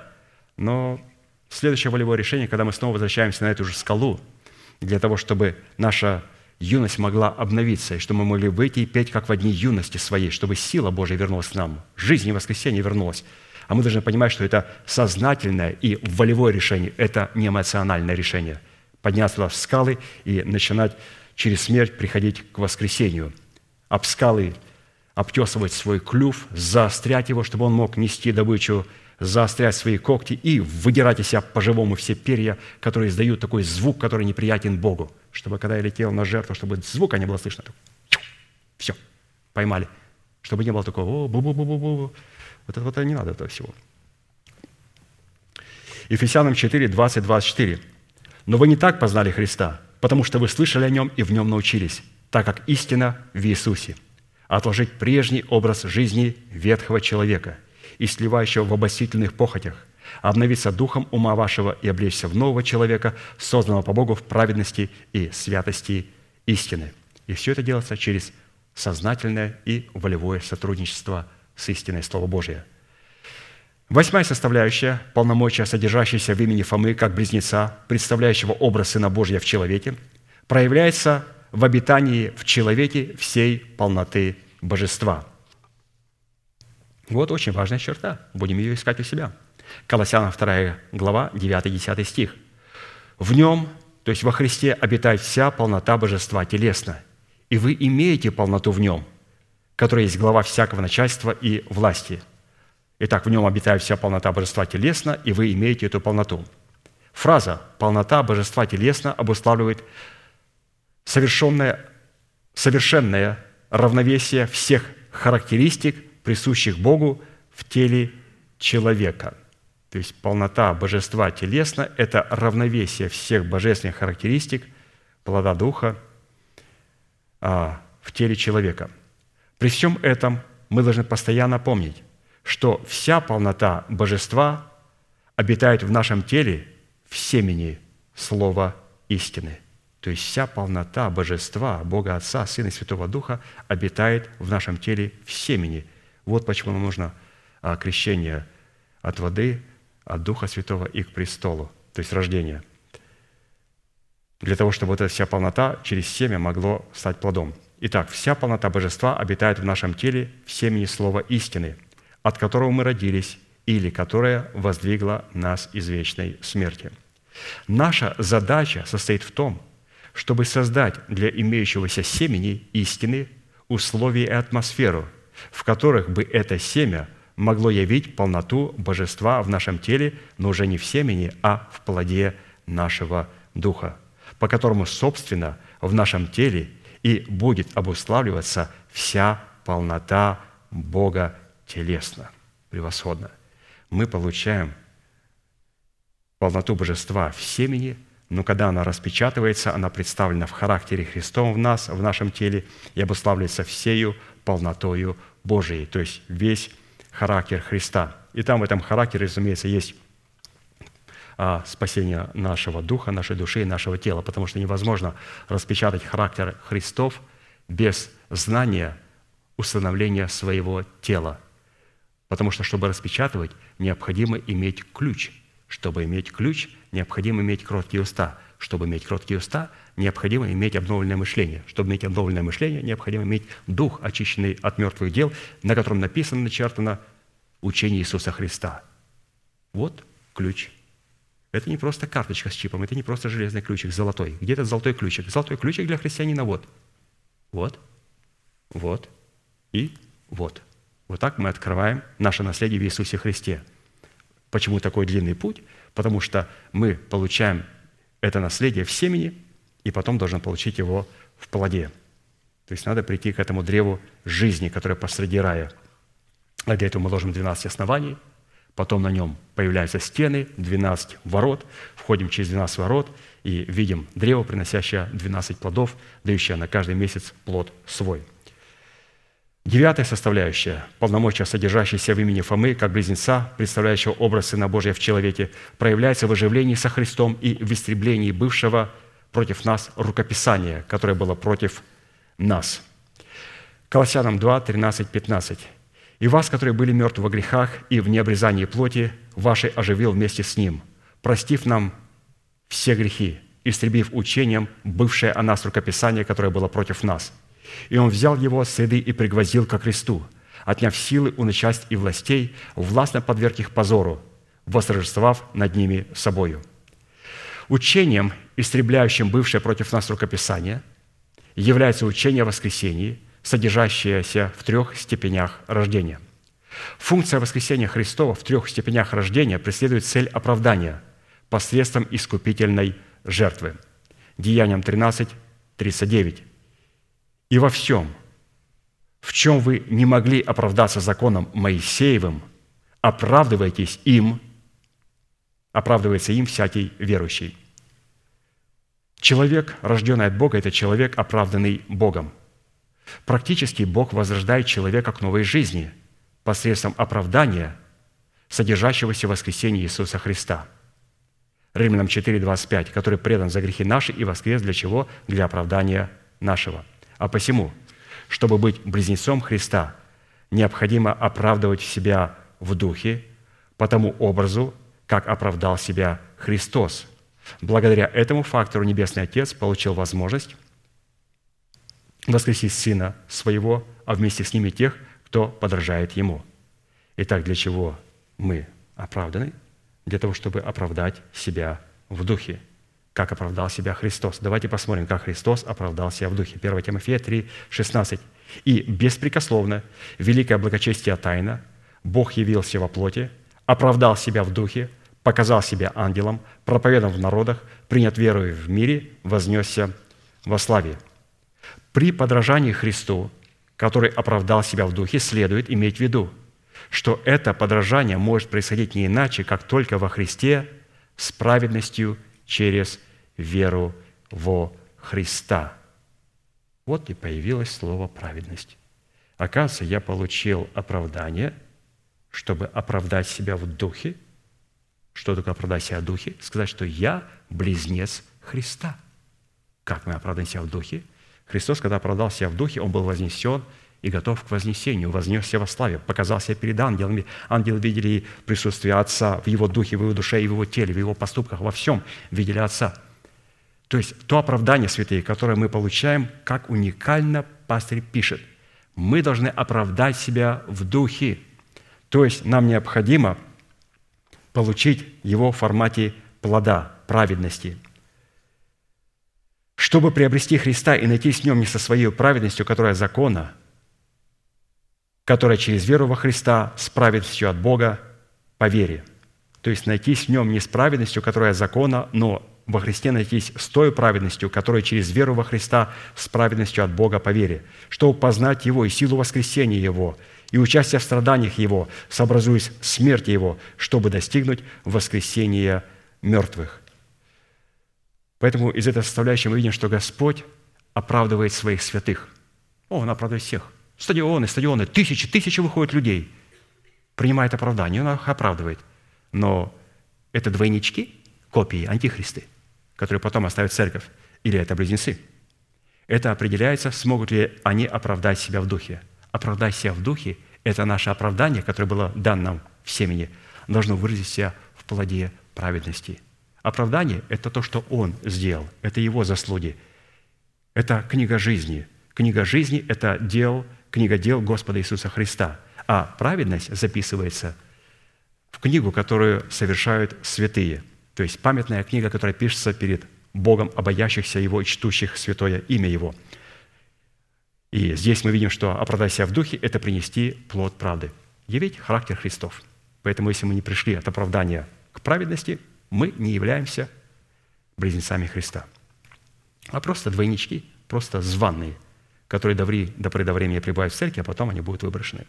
Но следующее волевое решение, когда мы снова возвращаемся на эту же скалу, для того, чтобы наша юность могла обновиться, и чтобы мы могли выйти и петь, как в одни юности своей, чтобы сила Божья вернулась к нам, жизнь и воскресение вернулась. А мы должны понимать, что это сознательное и волевое решение, это не эмоциональное решение. Подняться в скалы и начинать через смерть приходить к воскресению. Об скалы обтесывать свой клюв, заострять его, чтобы он мог нести добычу заострять свои когти и выдирать из себя по-живому все перья, которые издают такой звук, который неприятен Богу, чтобы когда я летел на жертву, чтобы звука не было слышно. Все, поймали. Чтобы не было такого бу бу бу бу бу Вот это вот не надо этого всего. Ефесянам 4, 20, 24. «Но вы не так познали Христа, потому что вы слышали о Нем и в Нем научились, так как истина в Иисусе. Отложить прежний образ жизни ветхого человека – и сливающего в обольстительных похотях, обновиться духом ума вашего и облечься в нового человека, созданного по Богу в праведности и святости истины. И все это делается через сознательное и волевое сотрудничество с истиной Слова Божия. Восьмая составляющая – полномочия, содержащиеся в имени Фомы как близнеца, представляющего образ Сына Божия в человеке, проявляется в обитании в человеке всей полноты Божества – Вот очень важная черта. Будем ее искать у себя. Колоссянам 2 глава, 9-10 стих. «В нем, то есть во Христе, обитает вся полнота божества телесно, и вы имеете полноту в нем, которая есть глава всякого начальства и власти. Итак, в нем обитает вся полнота божества телесно, и вы имеете эту полноту». Фраза «полнота божества телесно» обуславливает совершенное, совершенное равновесие всех характеристик, присущих Богу в теле человека. То есть полнота божества телесно – это равновесие всех божественных характеристик плода Духа а, в теле человека. При всем этом мы должны постоянно помнить, что вся полнота божества обитает в нашем теле в семени слова истины. То есть вся полнота божества, Бога Отца, Сына и Святого Духа обитает в нашем теле в семени. Вот почему нам нужно а, крещение от воды, от Духа Святого и к престолу, то есть рождение. Для того, чтобы вот эта вся полнота через семя могло стать плодом. Итак, вся полнота божества обитает в нашем теле в семени слова истины, от которого мы родились, или которое воздвигло нас из вечной смерти – Наша задача состоит в том, чтобы создать для имеющегося семени истины условия и атмосферу, в которых бы это семя могло явить полноту божества в нашем теле, но уже не в семени, а в плоде нашего духа, по которому, собственно, в нашем теле и будет обуславливаться вся полнота Бога телесно. Превосходно. Мы получаем – полноту божества в семени, но когда она распечатывается, она представлена в характере Христом в нас, в нашем теле, и обуславливается всею полнотою Божией, то есть весь характер Христа. И там в этом характере, разумеется, есть а, спасение нашего духа, нашей души и нашего тела, потому что невозможно распечатать характер Христов без знания установления своего тела. Потому что, чтобы распечатывать, необходимо иметь ключ – чтобы иметь ключ, необходимо иметь кроткие уста. Чтобы иметь кроткие уста, необходимо иметь обновленное мышление. Чтобы иметь обновленное мышление, необходимо иметь дух, очищенный от мертвых дел, на котором написано, начертано учение Иисуса Христа. Вот ключ. Это не просто карточка с чипом, это не просто железный ключик золотой. Где этот золотой ключик? Золотой ключик для христианина вот. Вот, вот и вот. Вот так мы открываем наше наследие в Иисусе Христе – Почему такой длинный путь? Потому что мы получаем это наследие в семени, и потом должны получить его в плоде. То есть надо прийти к этому древу жизни, которое посреди рая. А для этого мы ложим 12 оснований, потом на нем появляются стены, 12 ворот, входим через 12 ворот и видим древо, приносящее 12 плодов, дающее на каждый месяц плод свой – Девятая составляющая, полномочия, содержащиеся в имени Фомы, как близнеца, представляющего образ Сына Божия в человеке, проявляется в оживлении со Христом и в истреблении бывшего против нас рукописания, которое было против нас. Колоссянам 2, 13, 15. «И вас, которые были мертвы во грехах и в необрезании плоти, вашей оживил вместе с Ним, простив нам все грехи, истребив учением бывшее о нас рукописание, которое было против нас» И он взял его следы и пригвоздил ко кресту, отняв силы у начальств и властей, властно подверг их позору, восторжествовав над ними собою. Учением, истребляющим бывшее против нас рукописание, является учение о воскресении, содержащееся в трех степенях рождения. Функция воскресения Христова в трех степенях рождения преследует цель оправдания посредством искупительной жертвы. Деяниям 13, 39 и во всем, в чем вы не могли оправдаться законом Моисеевым, оправдывайтесь им, оправдывается им всякий верующий. Человек, рожденный от Бога, это человек, оправданный Богом. Практически Бог возрождает человека к новой жизни посредством оправдания, содержащегося в воскресении Иисуса Христа. Римлянам 4:25, который предан за грехи наши и воскрес для чего? Для оправдания нашего – а посему, чтобы быть близнецом Христа, необходимо оправдывать себя в духе по тому образу, как оправдал себя Христос. Благодаря этому фактору Небесный Отец получил возможность воскресить Сына Своего, а вместе с ними тех, кто подражает Ему. Итак, для чего мы оправданы? Для того, чтобы оправдать себя в духе, как оправдал себя Христос. Давайте посмотрим, как Христос оправдал себя в духе. 1 Тимофея 3, 16. «И беспрекословно, великое благочестие тайна, Бог явился во плоти, оправдал себя в духе, показал себя ангелом, проповедан в народах, принят верою в мире, вознесся во славе». При подражании Христу, который оправдал себя в духе, следует иметь в виду, что это подражание может происходить не иначе, как только во Христе с праведностью через веру во Христа. Вот и появилось слово «праведность». Оказывается, я получил оправдание, чтобы оправдать себя в духе. Что такое оправдать себя в духе? Сказать, что я близнец Христа. Как мы оправдаем себя в духе? Христос, когда оправдал себя в духе, Он был вознесен и готов к вознесению, вознесся во славе, показал себя перед ангелами. Ангелы видели присутствие Отца в Его духе, в Его душе в Его теле, в Его поступках, во всем видели Отца – то есть то оправдание, святые, которое мы получаем, как уникально пастырь пишет. Мы должны оправдать себя в духе. То есть нам необходимо получить его в формате плода, праведности. Чтобы приобрести Христа и найти с нем не со своей праведностью, которая закона, которая через веру во Христа с праведностью от Бога по вере. То есть найти в нем не с праведностью, которая закона, но во Христе найтись с той праведностью, которая через веру во Христа с праведностью от Бога по вере, чтобы познать Его и силу воскресения Его, и участие в страданиях Его, сообразуясь смерти Его, чтобы достигнуть воскресения мертвых». Поэтому из этой составляющей мы видим, что Господь оправдывает своих святых. О, Он оправдывает всех. Стадионы, стадионы, тысячи, тысячи выходят людей. Принимает оправдание, Он их оправдывает. Но это двойнички, копии, антихристы – которые потом оставят церковь, или это близнецы. Это определяется, смогут ли они оправдать себя в духе. Оправдать себя в духе – это наше оправдание, которое было дано нам в семени, должно выразить себя в плоде праведности. Оправдание – это то, что Он сделал, это Его заслуги. Это книга жизни. Книга жизни – это дел, книга дел Господа Иисуса Христа. А праведность записывается в книгу, которую совершают святые – то есть памятная книга, которая пишется перед Богом, обоящихся Его и чтущих святое имя Его. И здесь мы видим, что оправдать в духе – это принести плод правды, явить характер Христов. Поэтому, если мы не пришли от оправдания к праведности, мы не являемся близнецами Христа, а просто двойнички, просто званные, которые до, поры до времени пребывают в церкви, а потом они будут выброшены.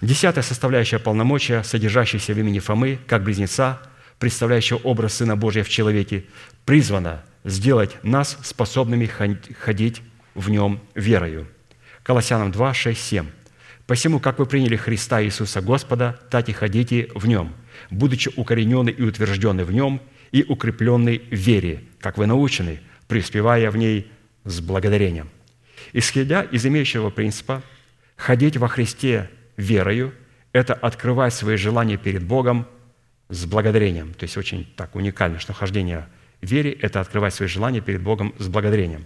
Десятая составляющая полномочия, содержащаяся в имени Фомы, как близнеца, представляющего образ Сына Божия в человеке, призвана сделать нас способными ходить в нем верою. Колоссянам 2, 6, 7. «Посему, как вы приняли Христа Иисуса Господа, так и ходите в Нем, будучи укоренены и утверждены в Нем и укреплены в вере, как вы научены, преуспевая в ней с благодарением». Исходя из имеющего принципа, ходить во Христе верою – это открывать свои желания перед Богом – с благодарением. То есть очень так уникально, что хождение в вере – это открывать свои желания перед Богом с благодарением.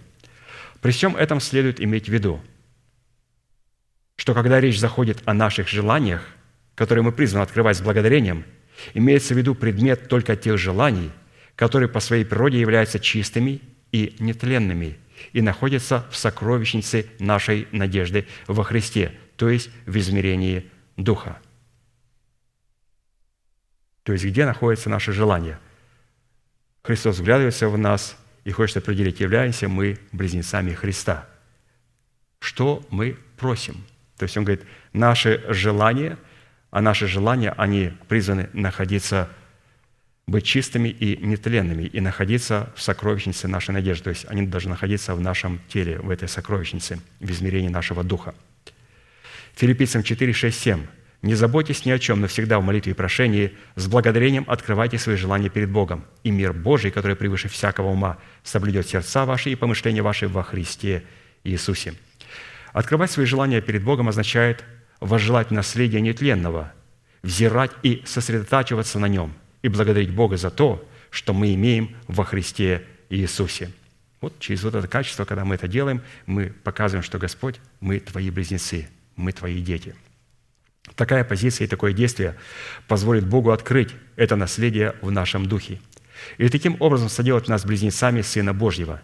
При всем этом следует иметь в виду, что когда речь заходит о наших желаниях, которые мы призваны открывать с благодарением, имеется в виду предмет только тех желаний, которые по своей природе являются чистыми и нетленными и находятся в сокровищнице нашей надежды во Христе, то есть в измерении Духа – то есть где находится наше желание. Христос вглядывается в нас и хочет определить, являемся мы близнецами Христа. Что мы просим? То есть он говорит, наши желания, а наши желания, они призваны находиться, быть чистыми и нетленными, и находиться в сокровищнице нашей надежды. То есть они должны находиться в нашем теле, в этой сокровищнице, в измерении нашего духа. Филиппийцам 4, 6, 7. Не заботьтесь ни о чем, но всегда в молитве и прошении с благодарением открывайте свои желания перед Богом. И мир Божий, который превыше всякого ума, соблюдет сердца ваши и помышления ваши во Христе Иисусе. Открывать свои желания перед Богом означает возжелать наследия нетленного, взирать и сосредотачиваться на нем, и благодарить Бога за то, что мы имеем во Христе Иисусе. Вот через вот это качество, когда мы это делаем, мы показываем, что Господь, мы Твои близнецы, мы Твои дети – Такая позиция и такое действие позволит Богу открыть это наследие в нашем духе. И таким образом соделать нас близнецами Сына Божьего.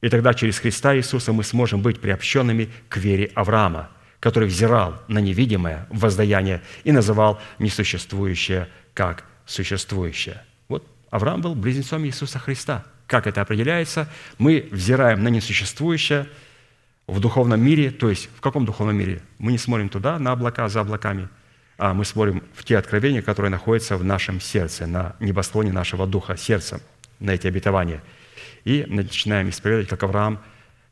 И тогда через Христа Иисуса мы сможем быть приобщенными к вере Авраама, который взирал на невидимое воздаяние и называл несуществующее как существующее. Вот Авраам был близнецом Иисуса Христа. Как это определяется? Мы взираем на несуществующее – в духовном мире, то есть в каком духовном мире? Мы не смотрим туда, на облака, за облаками, а мы смотрим в те откровения, которые находятся в нашем сердце, на небосклоне нашего духа, сердца, на эти обетования. И начинаем исповедовать, как Авраам,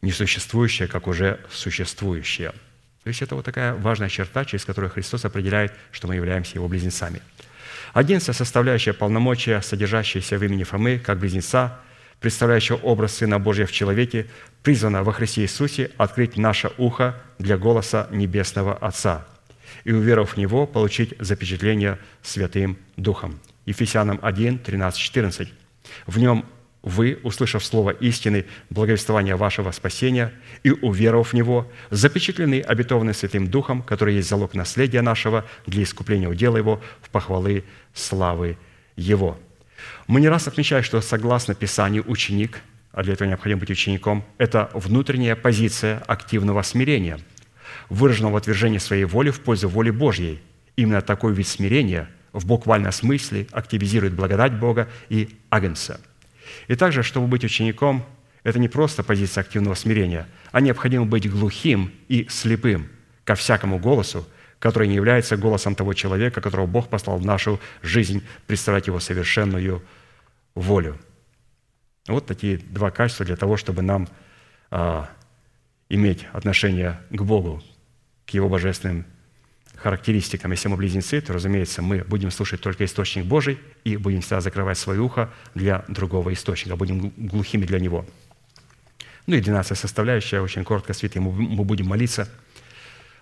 несуществующее, как уже существующее. То есть это вот такая важная черта, через которую Христос определяет, что мы являемся Его близнецами. Одиннадцатая составляющая полномочия, содержащаяся в имени Фомы, как близнеца, представляющего образ Сына Божия в человеке, призвана во Христе Иисусе открыть наше ухо для голоса Небесного Отца и, уверовав в Него, получить запечатление Святым Духом. Ефесянам 1, 13, 14. В нем вы, услышав слово истины, благовествования вашего спасения и уверовав в Него, запечатлены обетованным Святым Духом, который есть залог наследия нашего для искупления удела Его в похвалы славы Его». Мы не раз отмечаем, что согласно Писанию ученик – а для этого необходимо быть учеником, это внутренняя позиция активного смирения, выраженного в отвержении своей воли в пользу воли Божьей. Именно такой вид смирения в буквальном смысле активизирует благодать Бога и агнца. И также, чтобы быть учеником, это не просто позиция активного смирения, а необходимо быть глухим и слепым ко всякому голосу, который не является голосом того человека, которого Бог послал в нашу жизнь, представлять его совершенную волю – вот такие два качества для того, чтобы нам а, иметь отношение к Богу, к Его божественным характеристикам. Если мы близнецы, то, разумеется, мы будем слушать только источник Божий и будем всегда закрывать свое ухо для другого источника, будем глухими для него. Ну и двенадцатая составляющая, очень коротко, святые, мы будем молиться.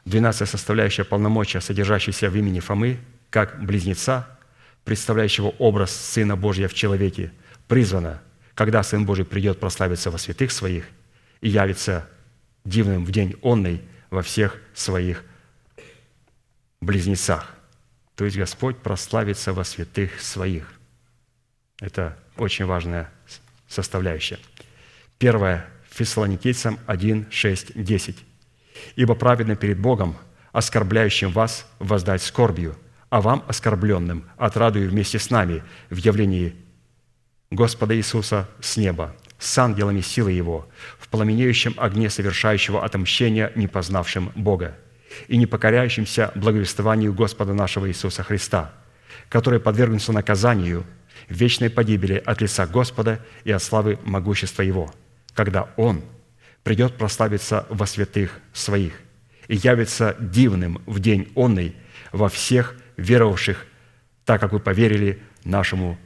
Двенадцатая составляющая полномочия, содержащаяся в имени Фомы, как близнеца, представляющего образ Сына Божьего в человеке, призвана когда Сын Божий придет прославиться во святых своих и явится дивным в день онный во всех своих близнецах. То есть Господь прославится во святых своих. Это очень важная составляющая. Первое. Фессалоникийцам 1, 6, 10. «Ибо праведно перед Богом, оскорбляющим вас, воздать скорбью, а вам, оскорбленным, отрадую вместе с нами в явлении Господа Иисуса с неба, с ангелами силы Его, в пламенеющем огне совершающего отомщения, не познавшим Бога, и не покоряющимся благовествованию Господа нашего Иисуса Христа, который подвергнется наказанию, вечной погибели от лица Господа и от славы могущества Его, когда Он придет прославиться во святых Своих и явится дивным в день онный во всех веровавших, так как вы поверили нашему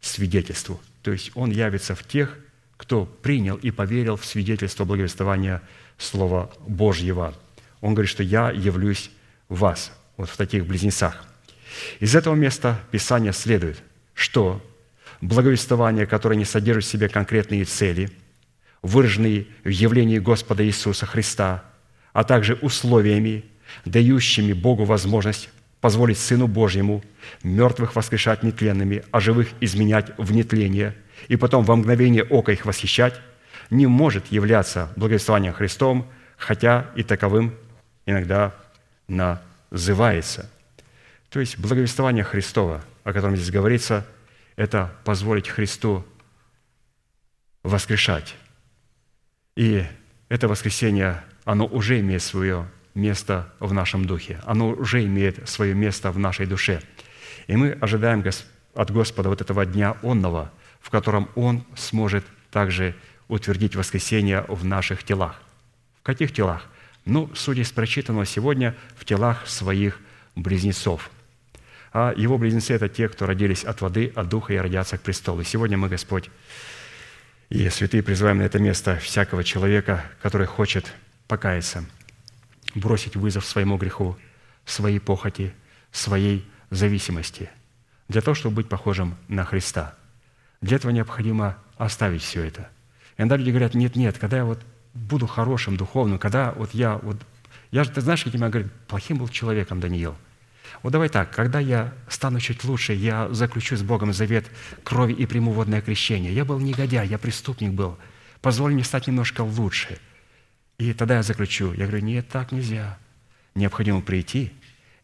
свидетельству. То есть Он явится в тех, кто принял и поверил в свидетельство благовествования Слова Божьего. Он говорит, что «Я явлюсь в вас», вот в таких близнецах. Из этого места Писания следует, что благовествование, которое не содержит в себе конкретные цели, выраженные в явлении Господа Иисуса Христа, а также условиями, дающими Богу возможность позволить Сыну Божьему мертвых воскрешать нетленными, а живых изменять в нетление, и потом во мгновение ока их восхищать, не может являться благовествованием Христом, хотя и таковым иногда называется. То есть благовествование Христова, о котором здесь говорится, это позволить Христу воскрешать. И это воскресение, оно уже имеет свое место в нашем духе. Оно уже имеет свое место в нашей душе. И мы ожидаем от Господа вот этого дня онного, в котором Он сможет также утвердить воскресение в наших телах. В каких телах? Ну, судя из прочитанного сегодня, в телах своих близнецов. А его близнецы – это те, кто родились от воды, от духа и родятся к престолу. И сегодня мы, Господь, и святые призываем на это место всякого человека, который хочет покаяться – бросить вызов своему греху, своей похоти, своей зависимости, для того, чтобы быть похожим на Христа. Для этого необходимо оставить все это. Иногда люди говорят, нет, нет, когда я вот буду хорошим, духовным, когда вот я вот... Я же, ты знаешь, каким я говорю, плохим был человеком Даниил. Вот давай так, когда я стану чуть лучше, я заключу с Богом завет крови и приму водное крещение. Я был негодяй, я преступник был. Позволь мне стать немножко лучше. И тогда я заключу. Я говорю, нет, так нельзя. Необходимо прийти,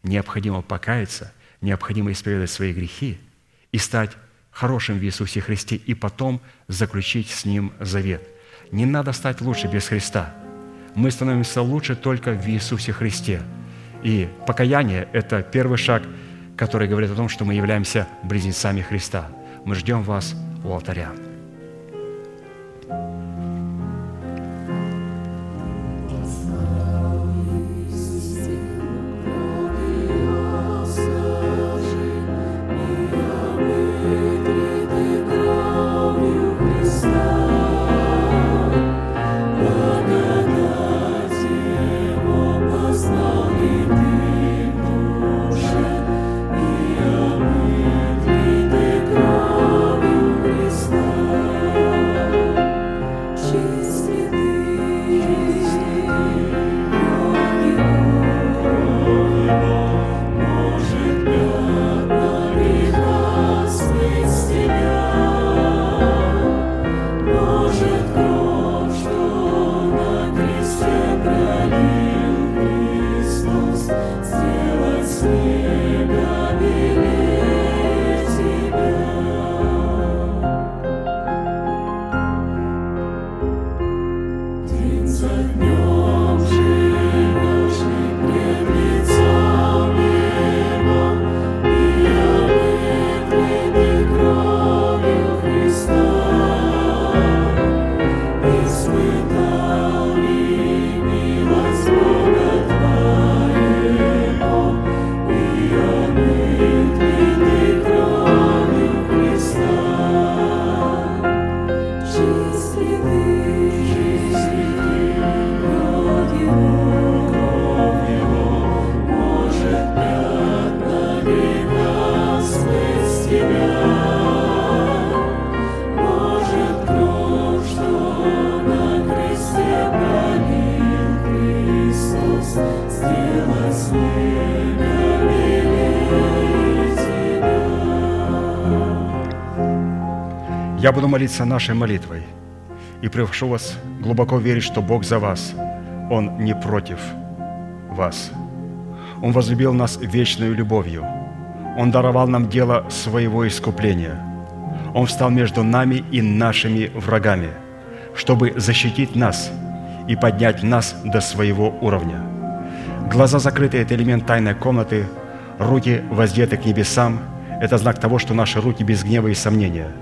необходимо покаяться, необходимо исповедать свои грехи и стать хорошим в Иисусе Христе, и потом заключить с Ним завет. Не надо стать лучше без Христа. Мы становимся лучше только в Иисусе Христе. И покаяние – это первый шаг, который говорит о том, что мы являемся близнецами Христа. Мы ждем вас у алтаря. Молиться нашей молитвой и прошу вас глубоко верить, что Бог за вас, Он не против вас. Он возлюбил нас вечной любовью. Он даровал нам дело своего искупления. Он встал между нами и нашими врагами, чтобы защитить нас и поднять нас до своего уровня. Глаза закрыты – это элемент тайной комнаты, руки воздеты к небесам – это знак того, что наши руки без гнева и сомнения –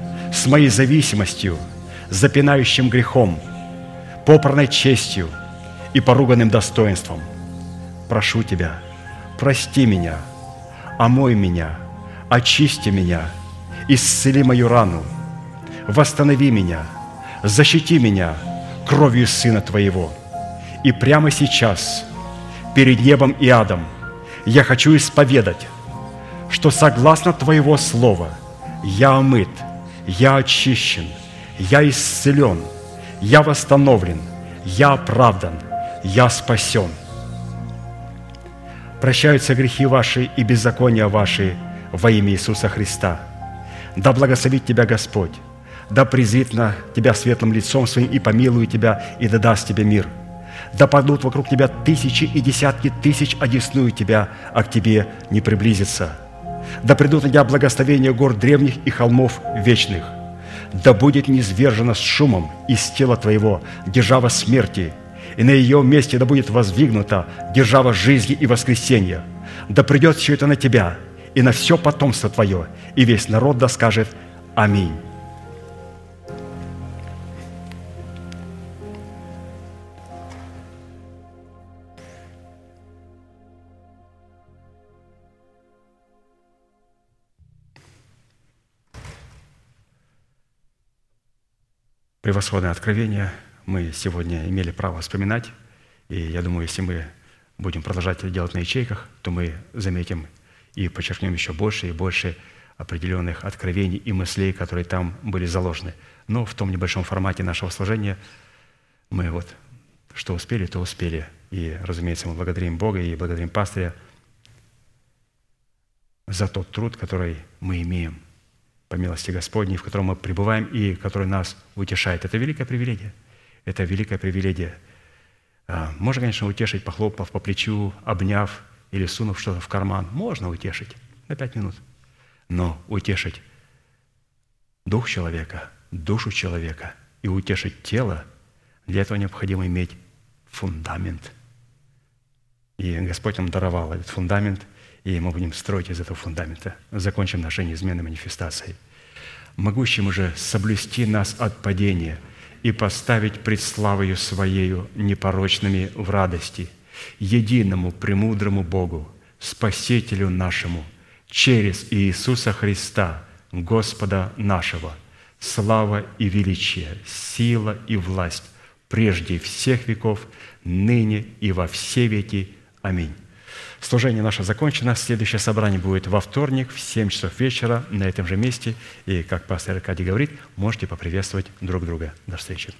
с моей зависимостью, запинающим грехом, попранной честью и поруганным достоинством. Прошу Тебя, прости меня, омой меня, очисти меня, исцели мою рану, восстанови меня, защити меня кровью Сына Твоего. И прямо сейчас, перед небом и адом, я хочу исповедать, что согласно Твоего Слова я омыт – я очищен, я исцелен, я восстановлен, я оправдан, я спасен. Прощаются грехи ваши и беззакония ваши во имя Иисуса Христа. Да благословит тебя Господь, да презрит на тебя светлым лицом своим и помилует тебя, и да даст тебе мир. Да падут вокруг тебя тысячи и десятки тысяч, одесную тебя, а к тебе не приблизится – да придут на тебя благословения гор древних и холмов вечных. Да будет низвержена с шумом из тела твоего держава смерти, и на ее месте да будет воздвигнута держава жизни и воскресения. Да придет все это на тебя и на все потомство твое, и весь народ да скажет Аминь. Превосходное откровение мы сегодня имели право вспоминать. И я думаю, если мы будем продолжать это делать на ячейках, то мы заметим и подчеркнем еще больше и больше определенных откровений и мыслей, которые там были заложены. Но в том небольшом формате нашего служения мы вот что успели, то успели. И, разумеется, мы благодарим Бога и благодарим пастыря за тот труд, который мы имеем по милости Господней, в котором мы пребываем и который нас утешает. Это великая привилегия. Это великая привилегия. А, можно, конечно, утешить, похлопав по плечу, обняв или сунув что-то в карман. Можно утешить на пять минут. Но утешить дух человека, душу человека и утешить тело, для этого необходимо иметь фундамент. И Господь нам даровал этот фундамент, и мы будем строить из этого фундамента. Закончим нашей неизменной манифестацией. Могущим же соблюсти нас от падения и поставить пред славою Своею непорочными в радости, единому премудрому Богу, Спасителю нашему, через Иисуса Христа, Господа нашего, слава и величие, сила и власть прежде всех веков, ныне и во все веки. Аминь. Служение наше закончено. Следующее собрание будет во вторник в 7 часов вечера на этом же месте. И, как пастор Аркадий говорит, можете поприветствовать друг друга. До встречи.